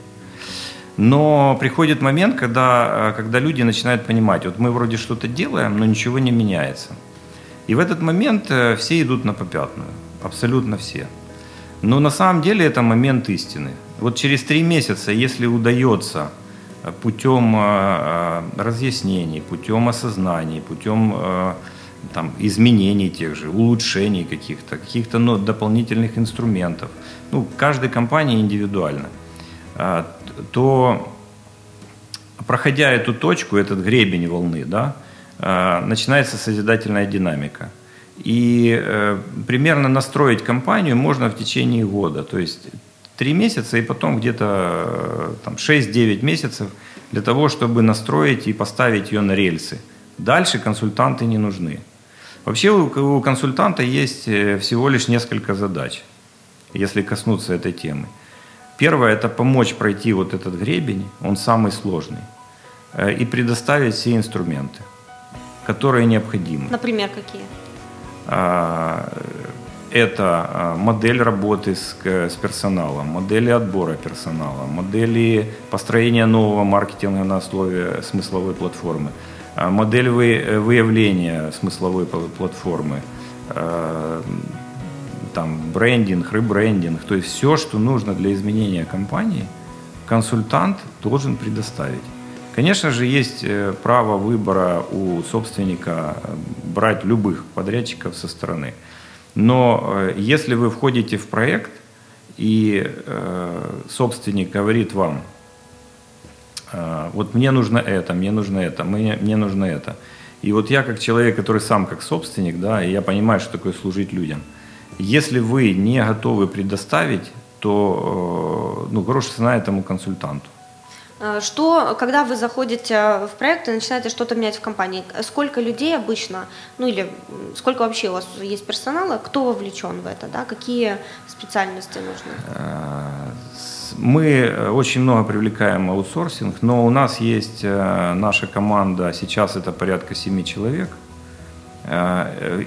Но приходит момент, когда, когда люди начинают понимать, вот мы вроде что-то делаем, но ничего не меняется. И в этот момент все идут на попятную, абсолютно все. Но на самом деле это момент истины. Вот через три месяца, если удается путем э, э, разъяснений, путем осознаний, путем э, там, изменений тех же, улучшений каких-то, каких-то ну, дополнительных инструментов. Ну, каждой компании индивидуально. То, проходя эту точку, этот гребень волны, да, начинается созидательная динамика. И примерно настроить компанию можно в течение года. То есть Три месяца и потом где-то э, там, 6-9 месяцев для того, чтобы настроить и поставить ее на рельсы. Дальше консультанты не нужны. Вообще у, у консультанта есть э, всего лишь несколько задач, если коснуться этой темы. Первое – это помочь пройти вот этот гребень, он самый сложный, э, и предоставить все инструменты, которые необходимы. Например, какие? А, это а, модель работы с, с персоналом, модели отбора персонала, модели построения нового маркетинга на основе смысловой платформы, а, модель выявления смысловой платформы, там, брендинг, ребрендинг, то есть все, что нужно для изменения компании, консультант должен предоставить. Конечно же, есть э, право выбора у собственника э, брать любых подрядчиков со стороны. Но э, если вы входите в проект, и собственник говорит вам, э, вот мне нужно это, мне нужно это, мне, мне нужно это. И вот я как человек, который сам как собственник, да, и я понимаю, что такое служить людям. Если вы не готовы предоставить, то ну, грош цена этому консультанту. Э, что, когда вы заходите в проект и начинаете что-то менять в компании, сколько людей обычно, ну или сколько вообще у вас есть персонала, кто вовлечен в это, да, какие специальности нужны? Э, мы очень много привлекаем аутсорсинг, но у нас есть э, наша команда, сейчас это порядка семи человек.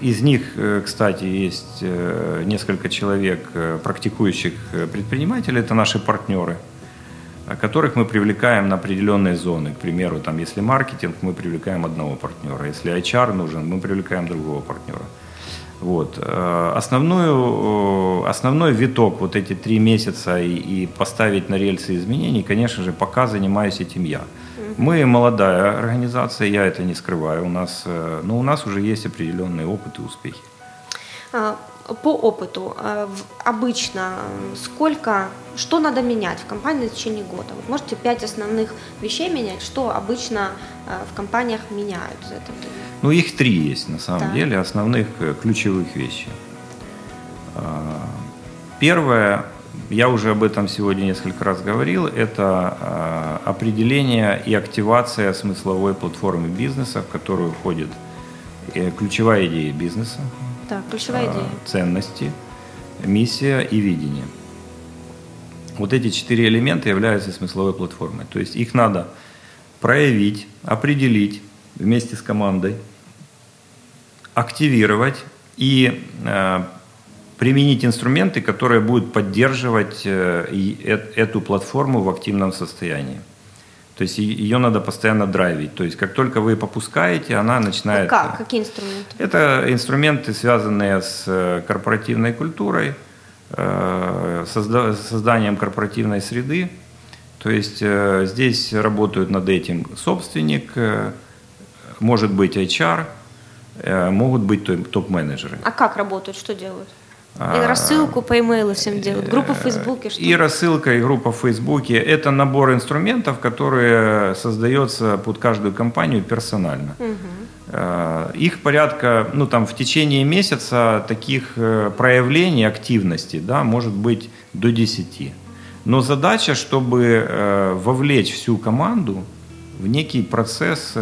Из них, кстати, есть несколько человек практикующих предпринимателей, это наши партнеры – которых мы привлекаем на определенные зоны. К примеру, там, если маркетинг, мы привлекаем одного партнера. Если HR нужен, мы привлекаем другого партнера. Вот. Э, основную, э, основной виток, вот эти три месяца и, и поставить на рельсы изменений, конечно же, пока занимаюсь этим я. Мы молодая организация, я это не скрываю. У нас, э, но у нас уже есть определенный опыт и успехи. А, по опыту э, обычно сколько, что надо менять в компании в течение года? Вот можете пять основных вещей менять, что обычно э, в компаниях меняют за это время? Ну, их три есть на самом да. деле, основных э, ключевых вещей. Первое, я уже об этом сегодня несколько раз говорил, это э, определение и активация смысловой платформы бизнеса, в которую входит э, ключевая идея бизнеса, так, ключевая идея. ценности, миссия и видение. Вот эти четыре элемента являются смысловой платформой. То есть их надо проявить, определить вместе с командой, активировать и э, применить инструменты, которые будут поддерживать э, э, эту платформу в активном состоянии. То есть ее надо постоянно драйвить. То есть как только вы попускаете, она начинает... А как? Какие инструменты? Это инструменты, связанные с э, корпоративной культурой, созданием корпоративной среды. То есть здесь работают над этим собственник, может быть HR, могут быть топ-менеджеры. А как работают, что делают? И рассылку по имейлу всем делают, группа в Фейсбуке. Что и рассылка, и группа в Фейсбуке. Это набор инструментов, которые создается под каждую компанию персонально. Угу. Их порядка, ну там в течение месяца таких э, проявлений активности, да, может быть до 10. Но задача, чтобы э, вовлечь всю команду в некий процесс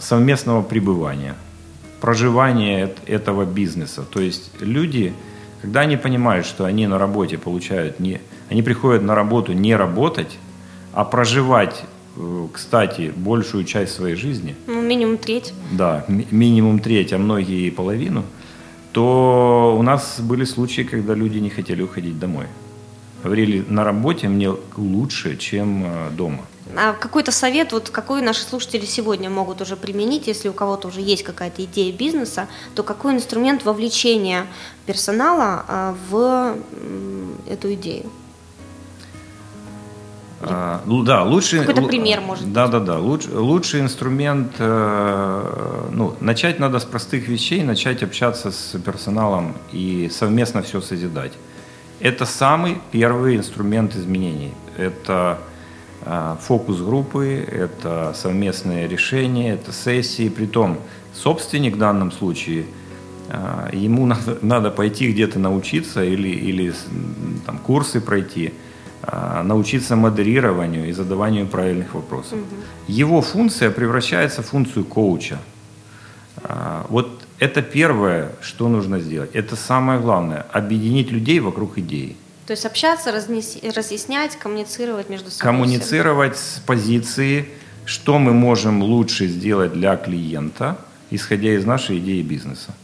совместного пребывания проживания этого бизнеса. То есть люди, когда они понимают, что они на работе получают не... Они приходят на работу не работать, а проживать, э, кстати, большую часть своей жизни. Ну, минимум треть. Да, минимум треть, а многие и половину. То у нас были случаи, когда люди не хотели уходить домой. Говорили, на работе мне лучше, чем э, дома. А какой-то совет, вот какой наши слушатели сегодня могут уже применить, если у кого-то уже есть какая-то идея бизнеса, то какой инструмент вовлечения персонала а, в эту идею? А, ну да, лучший какой-то пример может. Да, быть. да, да. Луч, лучший инструмент. Э, ну, начать надо с простых вещей, начать общаться с персоналом и совместно все созидать. Это самый первый инструмент изменений. Это фокус группы, это совместные решения, это сессии. Притом собственник в данном случае, а, ему [LAUGHS] надо, надо пойти где-то научиться или, или там, курсы пройти, а, научиться модерированию и задаванию правильных вопросов. Угу. Его функция превращается в функцию коуча. Вот это первое, что нужно сделать. Это самое главное – объединить людей вокруг идеи. То есть общаться, разнес... разъяснять, коммуницировать между собой. Коммуницировать с позиции, что мы можем лучше сделать для клиента, исходя из нашей идеи бизнеса.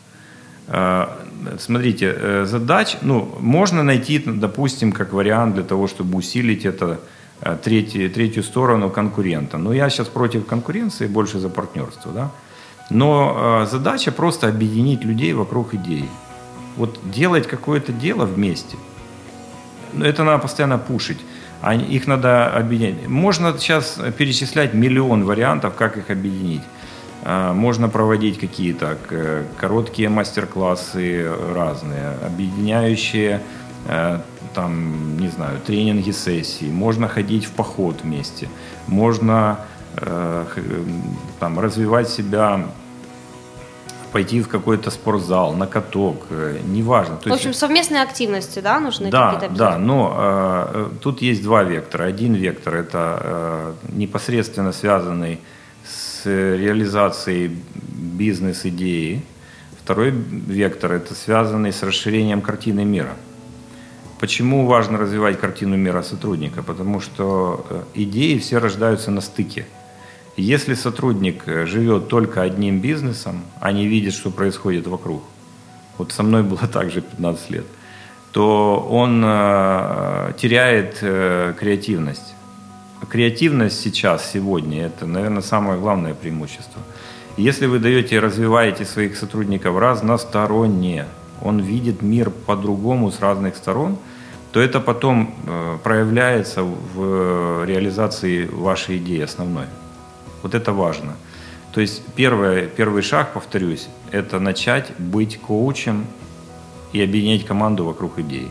А, смотрите, э, задач, ну, можно найти, допустим, как вариант для того, чтобы усилить это э, третью, третью сторону конкурента. Но я сейчас против конкуренции, больше за партнерство, да. Но э, задача просто объединить людей вокруг идеи. Вот делать какое-то дело вместе – это надо постоянно пушить. Их надо объединять. Можно сейчас перечислять миллион вариантов, как их объединить. А, можно проводить какие-то короткие мастер-классы разные, объединяющие э, там, не знаю, тренинги, сессии. Можно ходить в поход вместе. Можно э, там, развивать себя пойти в какой-то спортзал, на каток, э, неважно. То в общем, есть... совместные активности, да, нужны да, какие-то Да, но э, тут есть два вектора. Один вектор – это э, непосредственно связанный с реализацией бизнес-идеи. Второй вектор – это связанный с расширением картины мира. Почему важно развивать картину мира сотрудника? Потому что э, идеи все рождаются на стыке – если сотрудник э, живет только одним бизнесом, а не видит, что происходит вокруг, вот со мной [LAUGHS] было так же 15 лет, то он э, теряет э, креативность. Креативность сейчас, сегодня, это, наверное, самое главное преимущество. Если вы даете и развиваете своих сотрудников разносторонне, он видит мир по-другому с разных сторон, то это потом проявляется в реализации вашей идеи основной. Вот это важно. То есть первое, первый шаг, повторюсь, это начать быть коучем и объединять команду вокруг идеи.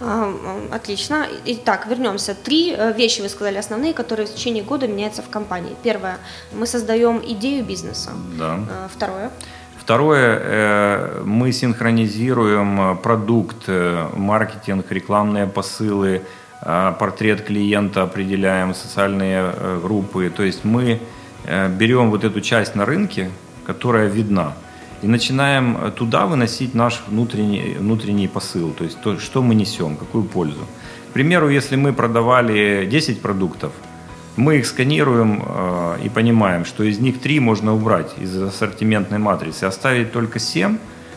А, отлично. Итак, вернемся. Три э, вещи вы сказали основные, которые в течение года меняются в компании. Первое. Мы создаем идею бизнеса. Да. А, второе. Второе, э, мы синхронизируем продукт, маркетинг, рекламные посылы, портрет клиента определяем, социальные группы. То есть мы берем вот эту часть на рынке, которая видна, и начинаем туда выносить наш внутренний, внутренний посыл, то есть то, что мы несем, какую пользу. К примеру, если мы продавали 10 продуктов, мы их сканируем э, и понимаем, что из них 3 можно убрать из ассортиментной матрицы, оставить только 7,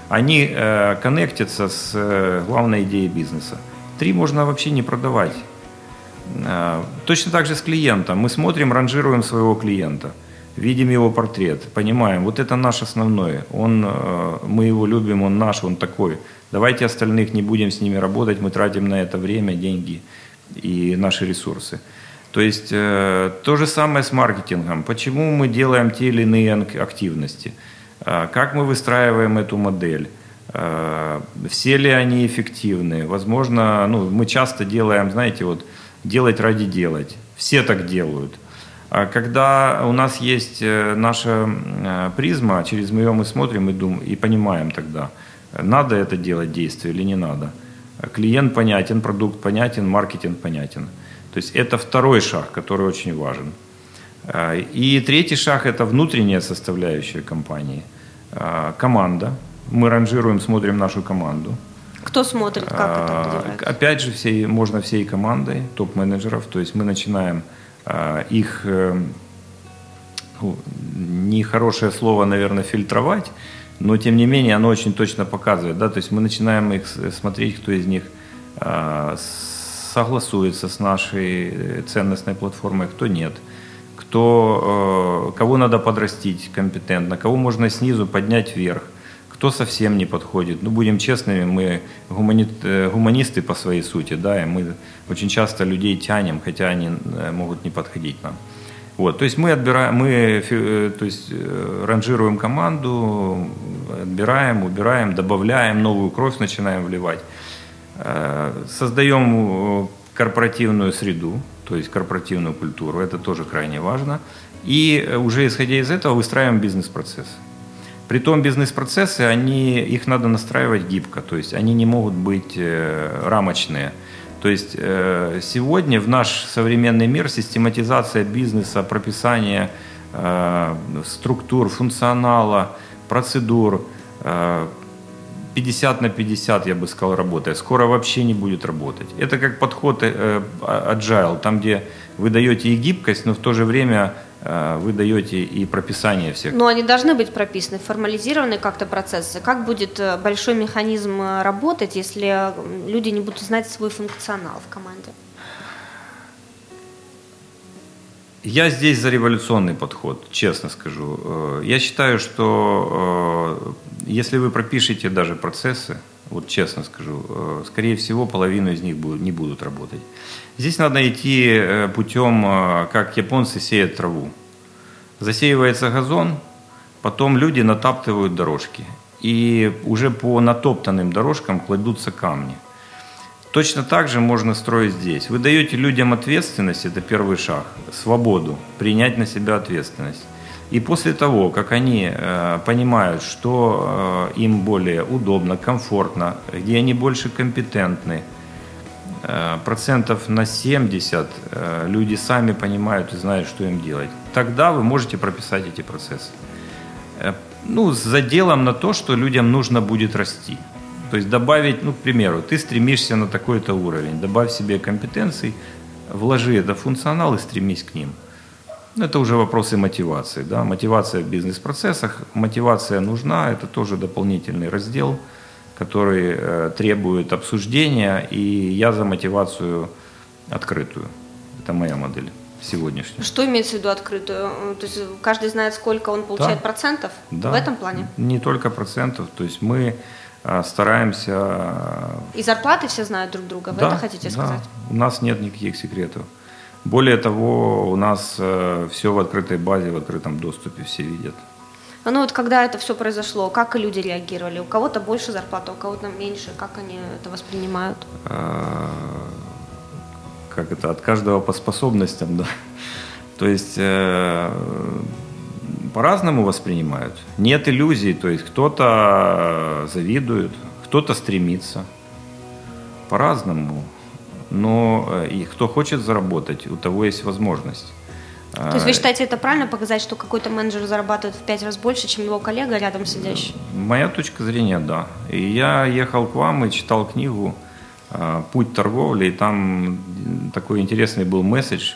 они э, коннектятся с э, главной идеей бизнеса. 3 можно вообще не продавать. Э, точно так же с клиентом. Мы смотрим, ранжируем своего клиента – видим его портрет, понимаем, вот это наш основной, он, э, мы его любим, он наш, он такой. Давайте остальных не будем с ними работать, мы тратим на это время, деньги и наши ресурсы. То есть э, то же самое с маркетингом. Почему мы делаем те или иные активности? Э, как мы выстраиваем эту модель? Все ли они эффективны? Возможно, ну, мы часто делаем, знаете, вот делать ради делать. Все так делают – а когда у нас есть э, наша э, призма, через нее мы смотрим и, думаем, и понимаем тогда, надо это делать действие или не надо. Клиент понятен, продукт понятен, маркетинг понятен. То есть это второй шаг, который очень важен. И третий шаг – это внутренняя составляющая компании. Команда. Мы ранжируем, смотрим нашу команду. Кто смотрит, как это определяется? Опять же, всей, можно всей командой топ-менеджеров. То есть мы начинаем а, их э, ну, нехорошее слово, наверное, фильтровать, но тем не менее оно очень точно показывает. Да? То есть мы начинаем их смотреть, кто из них а, согласуется с нашей э, ценностной платформой, кто нет, кто, э, кого надо подрастить компетентно, кого можно снизу поднять вверх, кто совсем не подходит. Ну, будем честными, мы гумани... гуманисты по своей сути, да, и мы очень часто людей тянем, хотя они э, могут не подходить нам. Вот, то есть мы отбираем, мы э, то есть, э, ранжируем команду, отбираем, убираем, добавляем новую кровь, начинаем вливать. Создаем корпоративную среду, то есть корпоративную культуру, это тоже крайне важно. И уже исходя из этого выстраиваем бизнес-процесс. Притом бизнес-процессы, они, их надо настраивать гибко, то есть они не могут быть рамочные – то есть э, сегодня в наш современный мир систематизация бизнеса, прописание э, структур, функционала, процедур 50 э, на 50, я бы сказал, работает. Скоро вообще не будет работать. Это как подход agile, там, где вы даете и гибкость, но в то же время Э, вы даете и прописание всех. Но они должны быть прописаны, формализированы как-то процессы. Как будет э, большой механизм э, работать, если люди не будут знать свой функционал в команде? Я здесь за революционный подход, честно скажу. Я считаю, что если вы пропишете даже процессы, вот честно скажу, скорее всего, половину из них не будут работать. Здесь надо идти э, путем, э, как японцы сеют траву. Засеивается газон, потом люди натаптывают дорожки. И уже по натоптанным дорожкам кладутся камни. Точно так же можно строить здесь. Вы даете людям ответственность, это первый шаг, свободу, принять на себя ответственность. И после того, как они э, понимают, что э, им более удобно, комфортно, где они больше компетентны, Э, процентов на 70 э, люди сами понимают и знают, что им делать. Тогда вы можете прописать эти процессы. Э, ну, с заделом на то, что людям нужно будет расти. То есть добавить, ну, к примеру, ты стремишься на такой-то уровень, добавь себе компетенций, вложи это в функционал и стремись к ним. Это уже вопросы мотивации. Да? Мотивация в бизнес-процессах. Мотивация нужна, это тоже дополнительный раздел – который э, требует обсуждения, и я за мотивацию открытую. Это моя модель сегодняшняя. Что имеется в виду открытую? То есть каждый знает, сколько он получает да. процентов да. в этом плане? Не только процентов. То есть мы э, стараемся... Э, и зарплаты все знают друг друга, вы да, это хотите сказать? Да. У нас нет никаких секретов. Более того, у нас все в открытой базе, в открытом доступе все видят. Ну вот когда это все произошло, как люди реагировали? У кого-то больше зарплата, у кого-то меньше. Как они это воспринимают? А, как это? От каждого по способностям, да. То есть э, по-разному воспринимают. Нет иллюзий, то есть кто-то завидует, кто-то стремится. По-разному. Но э, и кто хочет заработать, у того есть возможность. То есть вы а, считаете это правильно показать, что какой-то менеджер зарабатывает в пять раз больше, чем его коллега рядом сидящий? Моя точка зрения, да. И я ехал к вам и читал книгу а, «Путь торговли», и там такой интересный был месседж.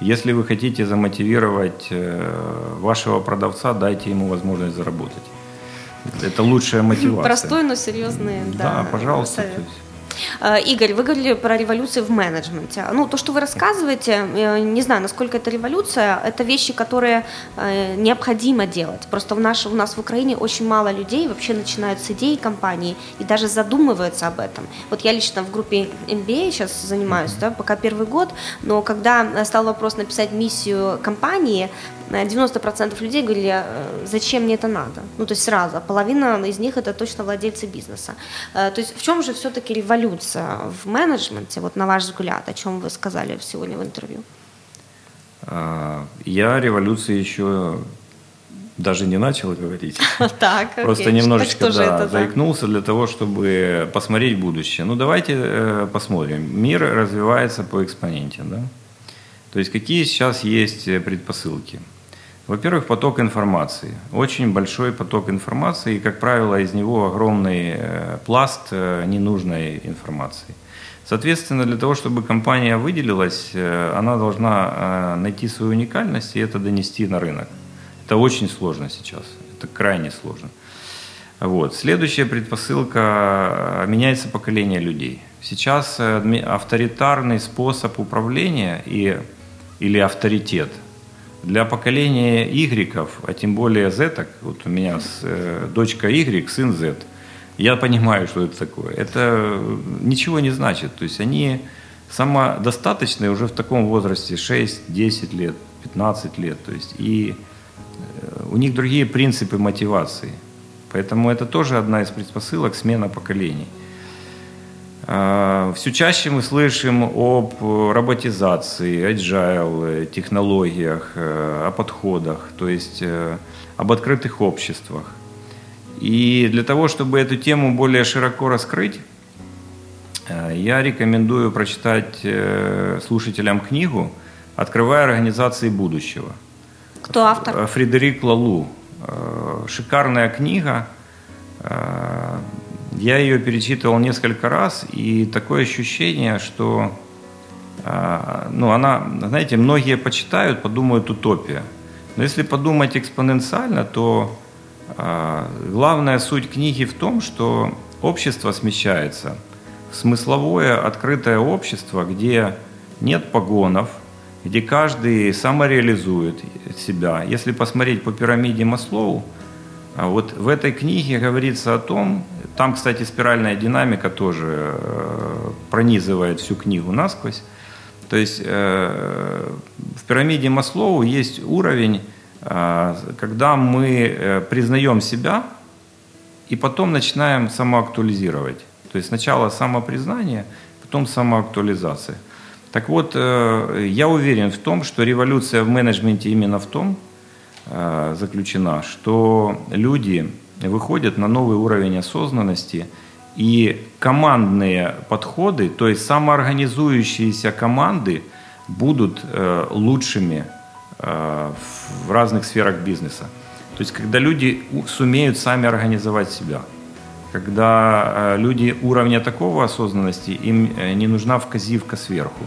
Если вы хотите замотивировать э, вашего продавца, дайте ему возможность заработать. Это лучшая мотивация. Простой, но серьезный. Да, да пожалуйста. Совет. Э, Игорь, вы говорили про революцию в менеджменте. Ну, то, что вы рассказываете, э, не знаю, насколько это революция, это вещи, которые э, необходимо делать. Просто в наш, у нас в Украине очень мало людей вообще начинают с идеи компании и даже задумываются об этом. Вот я лично в группе MBA сейчас занимаюсь, да, пока первый год, но когда стал вопрос написать миссию компании, 90% людей говорили, зачем мне это надо? Ну, то есть сразу, а половина из них это точно владельцы бизнеса. То есть в чем же все-таки революция в менеджменте, вот на ваш взгляд, о чем вы сказали сегодня в интервью? А, я революции еще даже не начал говорить. [LAUGHS] Так, Просто немножечко да, заикнулся для того, чтобы посмотреть будущее. Ну, давайте э, посмотрим. Мир развивается по экспоненте, да? То есть какие сейчас есть предпосылки? Во-первых, поток информации. Очень большой поток информации, и, как правило, из него огромный э, пласт э, ненужной информации. Соответственно, для того, чтобы компания выделилась, э, она должна найти свою уникальность и это донести на рынок. Это очень сложно сейчас, это крайне сложно. Вот. Следующая предпосылка – меняется поколение людей. Сейчас авторитарный способ управления и, или авторитет – для поколения Y, а тем более Z, вот у меня с, э, дочка Y, сын Z, я понимаю, что это такое. Это ничего не значит. То есть они самодостаточные уже в таком возрасте 6, 10 лет, 15 лет. То есть и э, у них другие принципы мотивации. Поэтому это тоже одна из предпосылок смена поколений. А, Все чаще мы слышим об роботизации, agile, технологиях, э, о подходах, то есть э, об открытых обществах. И для того, чтобы эту тему более широко раскрыть, э, я рекомендую прочитать слушателям книгу «Открывая организации будущего». Кто автор? Фредерик Лалу. Шикарная книга я ее перечитывал несколько раз, и такое ощущение, что а, ну, она, знаете, многие почитают, подумают утопия. Но если подумать экспоненциально, то а, главная суть книги в том, что общество смещается в смысловое открытое общество, где нет погонов, где каждый самореализует себя. Если посмотреть по пирамиде Маслоу, вот в этой книге говорится о том, там, кстати, спиральная динамика тоже э, пронизывает всю книгу насквозь. То есть э, в пирамиде Маслоу есть уровень, э, когда мы признаем себя и потом начинаем самоактуализировать. То есть сначала самопризнание, потом самоактуализация. Так вот, я уверен в том, что революция в менеджменте именно в том заключена, что люди выходят на новый уровень осознанности, и командные подходы, то есть самоорганизующиеся команды будут э, лучшими э, в разных сферах бизнеса. То есть когда люди сумеют сами организовать себя, когда э, люди уровня такого осознанности, им э, не нужна вказивка сверху.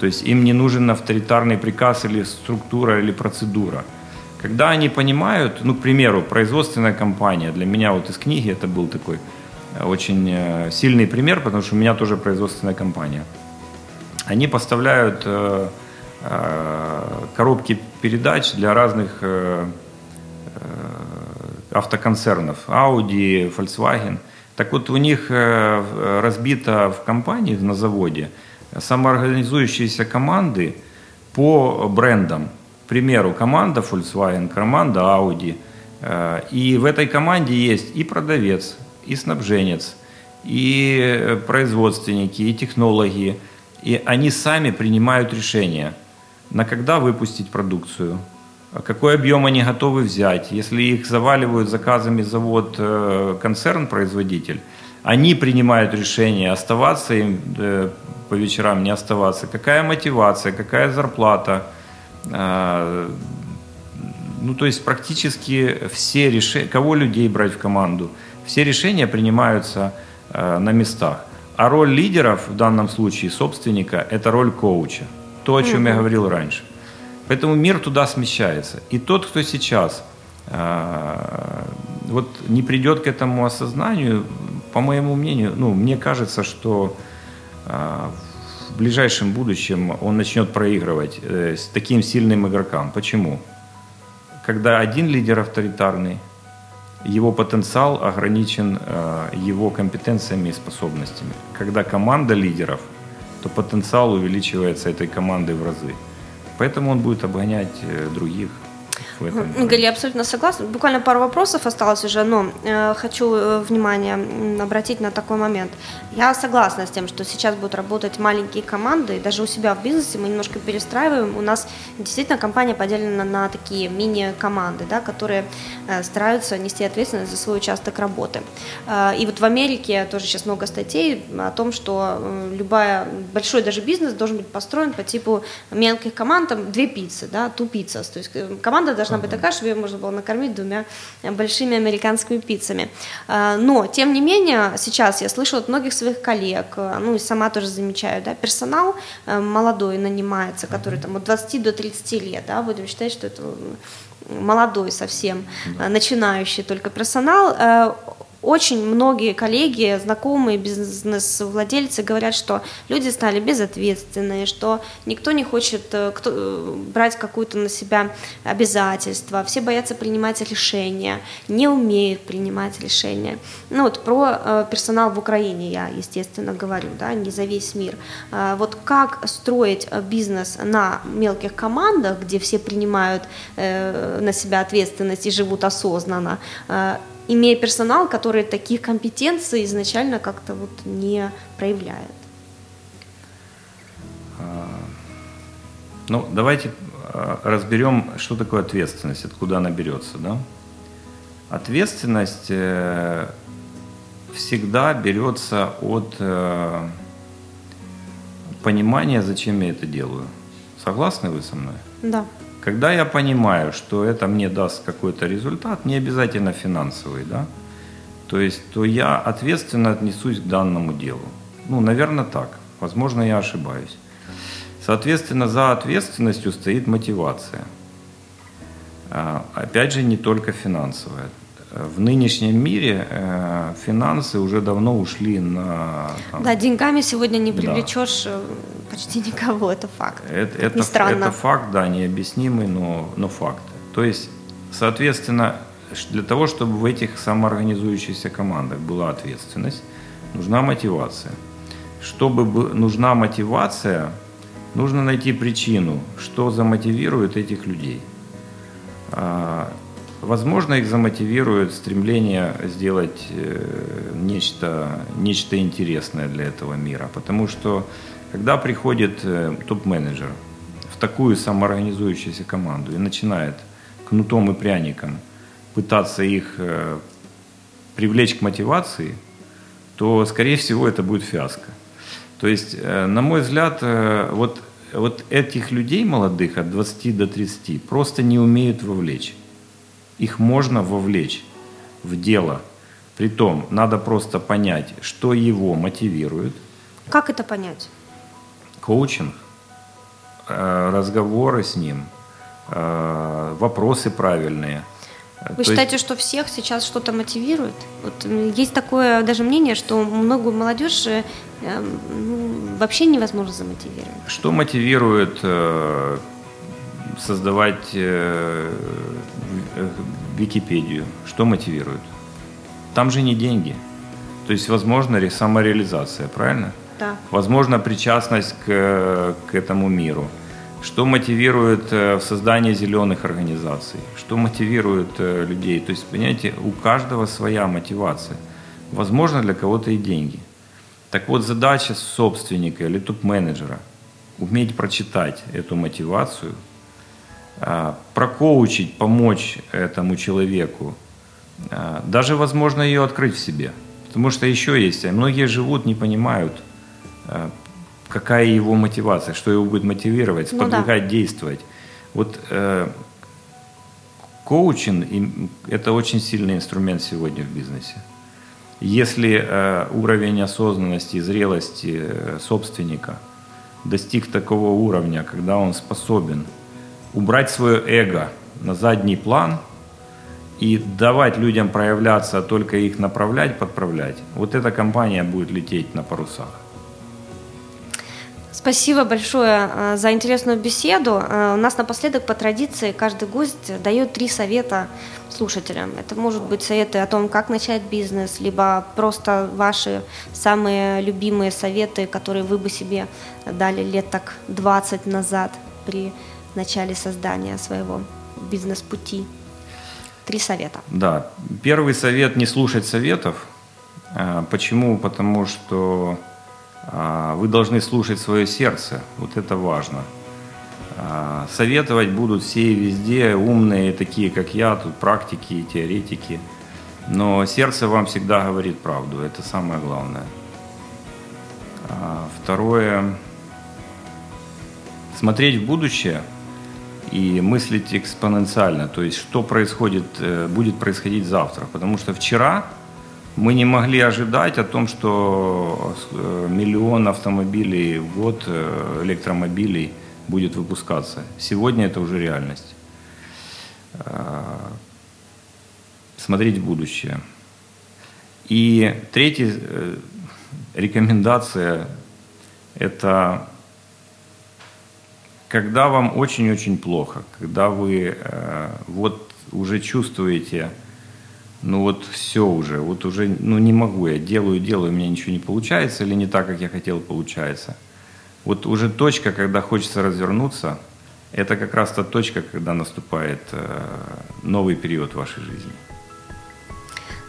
То есть им не нужен авторитарный приказ или структура или процедура. Когда они понимают, ну, к примеру, производственная компания, для меня вот из книги это был такой э, очень э, сильный пример, потому что у меня тоже производственная компания. Они поставляют э, коробки передач для разных автоконцернов, Audi, Volkswagen. Так вот, у них разбито в компании, на заводе, самоорганизующиеся команды по брендам – примеру, команда Volkswagen, команда Audi. Э, и в этой команде есть и продавец, и снабженец, и э, производственники, и технологи. И они сами принимают решения, на когда выпустить продукцию, какой объем они готовы взять. Если их заваливают заказами завод, э, концерн-производитель, они принимают решение, оставаться им по вечерам, не оставаться. Какая мотивация, какая зарплата. Э, ну, то есть практически все решения, кого людей брать в команду, все решения принимаются на местах. А роль лидеров в данном случае, собственника, это роль коуча. То, о чем mm-hmm. я говорил раньше. Поэтому мир туда смещается. И тот, кто сейчас э, вот не придет к этому осознанию, по моему мнению, ну, мне кажется, что в ближайшем будущем он начнет проигрывать э, с таким сильным игрокам. Почему? Когда один лидер авторитарный, его потенциал ограничен э, его компетенциями и способностями. Когда команда лидеров, то потенциал увеличивается этой командой в разы. Поэтому он будет обгонять э, других в этом. Галия, абсолютно согласна. Буквально пару вопросов осталось уже, но э, хочу э, внимание обратить на такой момент. Я согласна с тем, что сейчас будут работать маленькие команды, даже у себя в бизнесе мы немножко перестраиваем. У нас действительно компания поделена на такие мини-команды, да, которые э, стараются нести ответственность за свой участок работы. Э, и вот в Америке тоже сейчас много статей о том, что э, любая большой даже бизнес должен быть построен по типу мелких команд, там две пиццы, да, ту пицца, то есть э, команда должна быть такая, чтобы ее можно было накормить двумя большими американскими пиццами. А, но, тем не менее, сейчас я слышу от многих своих коллег, а, ну и сама тоже замечаю, да, персонал э, молодой нанимается, который там от 20 до 30 лет, да, будем считать, что это молодой совсем, начинающий только персонал, э, очень многие коллеги, знакомые бизнес-владельцы говорят, что люди стали безответственные, что никто не хочет э, кто, э, брать какую-то на себя обязательство, все боятся принимать решения, не умеют принимать решения. Ну вот про э, персонал в Украине я, естественно, говорю, да, не за весь мир. Вот как строить бизнес на мелких командах, где все принимают на себя ответственность и живут осознанно, имея персонал, который таких компетенций изначально как-то вот не проявляет. А, ну, давайте а, разберем, что такое ответственность, откуда она берется. Да? Ответственность э, всегда берется от э, понимания, зачем я это делаю. Согласны вы со мной? Да. Когда я понимаю, что это мне даст какой-то результат, не обязательно финансовый, да, то есть, то я ответственно отнесусь к данному делу. Ну, наверное, так. Возможно, я ошибаюсь. Соответственно, за ответственностью стоит мотивация. А, опять же, не только финансовая в нынешнем мире э, финансы уже давно ушли на... Там, да, деньгами сегодня не привлечешь да. Э, почти [LAUGHS] никого, это факт. Это, это, это факт, да, необъяснимый, но, но факт. То есть, соответственно, для того, чтобы в этих самоорганизующихся командах была ответственность, нужна мотивация. Чтобы нужна мотивация, нужно найти причину, что замотивирует этих людей. Возможно, их замотивирует стремление сделать э, нечто, нечто интересное для этого мира. Потому что когда приходит э, топ-менеджер в такую самоорганизующуюся команду и начинает кнутом и пряником пытаться их э, привлечь к мотивации, то, скорее всего, это будет фиаско. То есть, на мой взгляд, вот, вот этих людей молодых от 20 до 30 просто не умеют вовлечь. Их можно вовлечь в дело. Притом, надо просто понять, что его мотивирует. Как это понять? Коучинг, э, разговоры с ним, э, вопросы правильные. Вы То считаете, есть... что всех сейчас что-то мотивирует? Вот есть такое даже мнение, что многую молодежь э, ну, вообще невозможно замотивировать. Что мотивирует создавать э, э, Википедию? Что мотивирует? Там же не деньги. То есть, возможно, самореализация, правильно? Да. Возможно, причастность к, к этому миру. Что мотивирует э, в создании зеленых организаций? Что мотивирует людей? То есть, понимаете, у каждого своя мотивация. Возможно, для кого-то и деньги. Так вот, задача собственника или топ-менеджера – уметь прочитать эту мотивацию – прокоучить, помочь этому человеку, даже возможно ее открыть в себе. Потому что еще есть, многие живут, не понимают, какая его мотивация, что его будет мотивировать, сподвигать ну, да. действовать. Вот э, коучинг – это очень сильный инструмент сегодня в бизнесе. Если э, уровень осознанности и зрелости э, собственника достиг такого уровня, когда он способен убрать свое эго на задний план и давать людям проявляться, а только их направлять, подправлять, вот эта компания будет лететь на парусах. Спасибо большое э, за интересную беседу. Э, у нас напоследок по традиции каждый гость дает три совета слушателям. Это может быть советы о том, как начать бизнес, либо просто ваши самые любимые советы, которые вы бы себе дали лет так 20 назад при начале создания своего бизнес-пути. Три совета. Да. Первый совет – не слушать советов. Э, почему? Потому что а, вы должны слушать свое сердце, вот это важно. А, советовать будут все и везде, умные, такие как я, тут практики и теоретики. Но сердце вам всегда говорит правду, это самое главное. А, второе, смотреть в будущее и мыслить экспоненциально, то есть что происходит, э, будет происходить завтра. Потому что вчера мы не могли ожидать о том, что э, миллион автомобилей в год, э, электромобилей будет выпускаться. Сегодня это уже реальность. Смотреть в будущее. И третья рекомендация – это когда вам очень-очень плохо, когда вы вот уже чувствуете – ну вот все уже, вот уже, ну не могу я, делаю, делаю, у меня ничего не получается или не так, как я хотел, получается. Вот уже точка, когда хочется развернуться, это как раз та точка, когда наступает э, новый период в вашей жизни.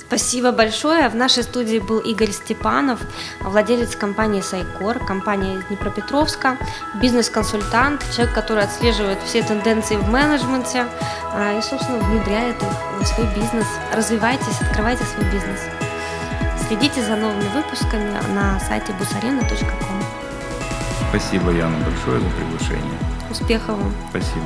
Спасибо большое. В нашей студии был Игорь Степанов, владелец компании Сайкор, компания из Днепропетровска, бизнес-консультант, человек, который отслеживает все тенденции в менеджменте а, и, собственно, внедряет их в свой бизнес. Развивайтесь, открывайте свой бизнес. Следите за новыми выпусками на сайте busarena.com. Спасибо, Яна, большое за приглашение. Успехов вам. Спасибо.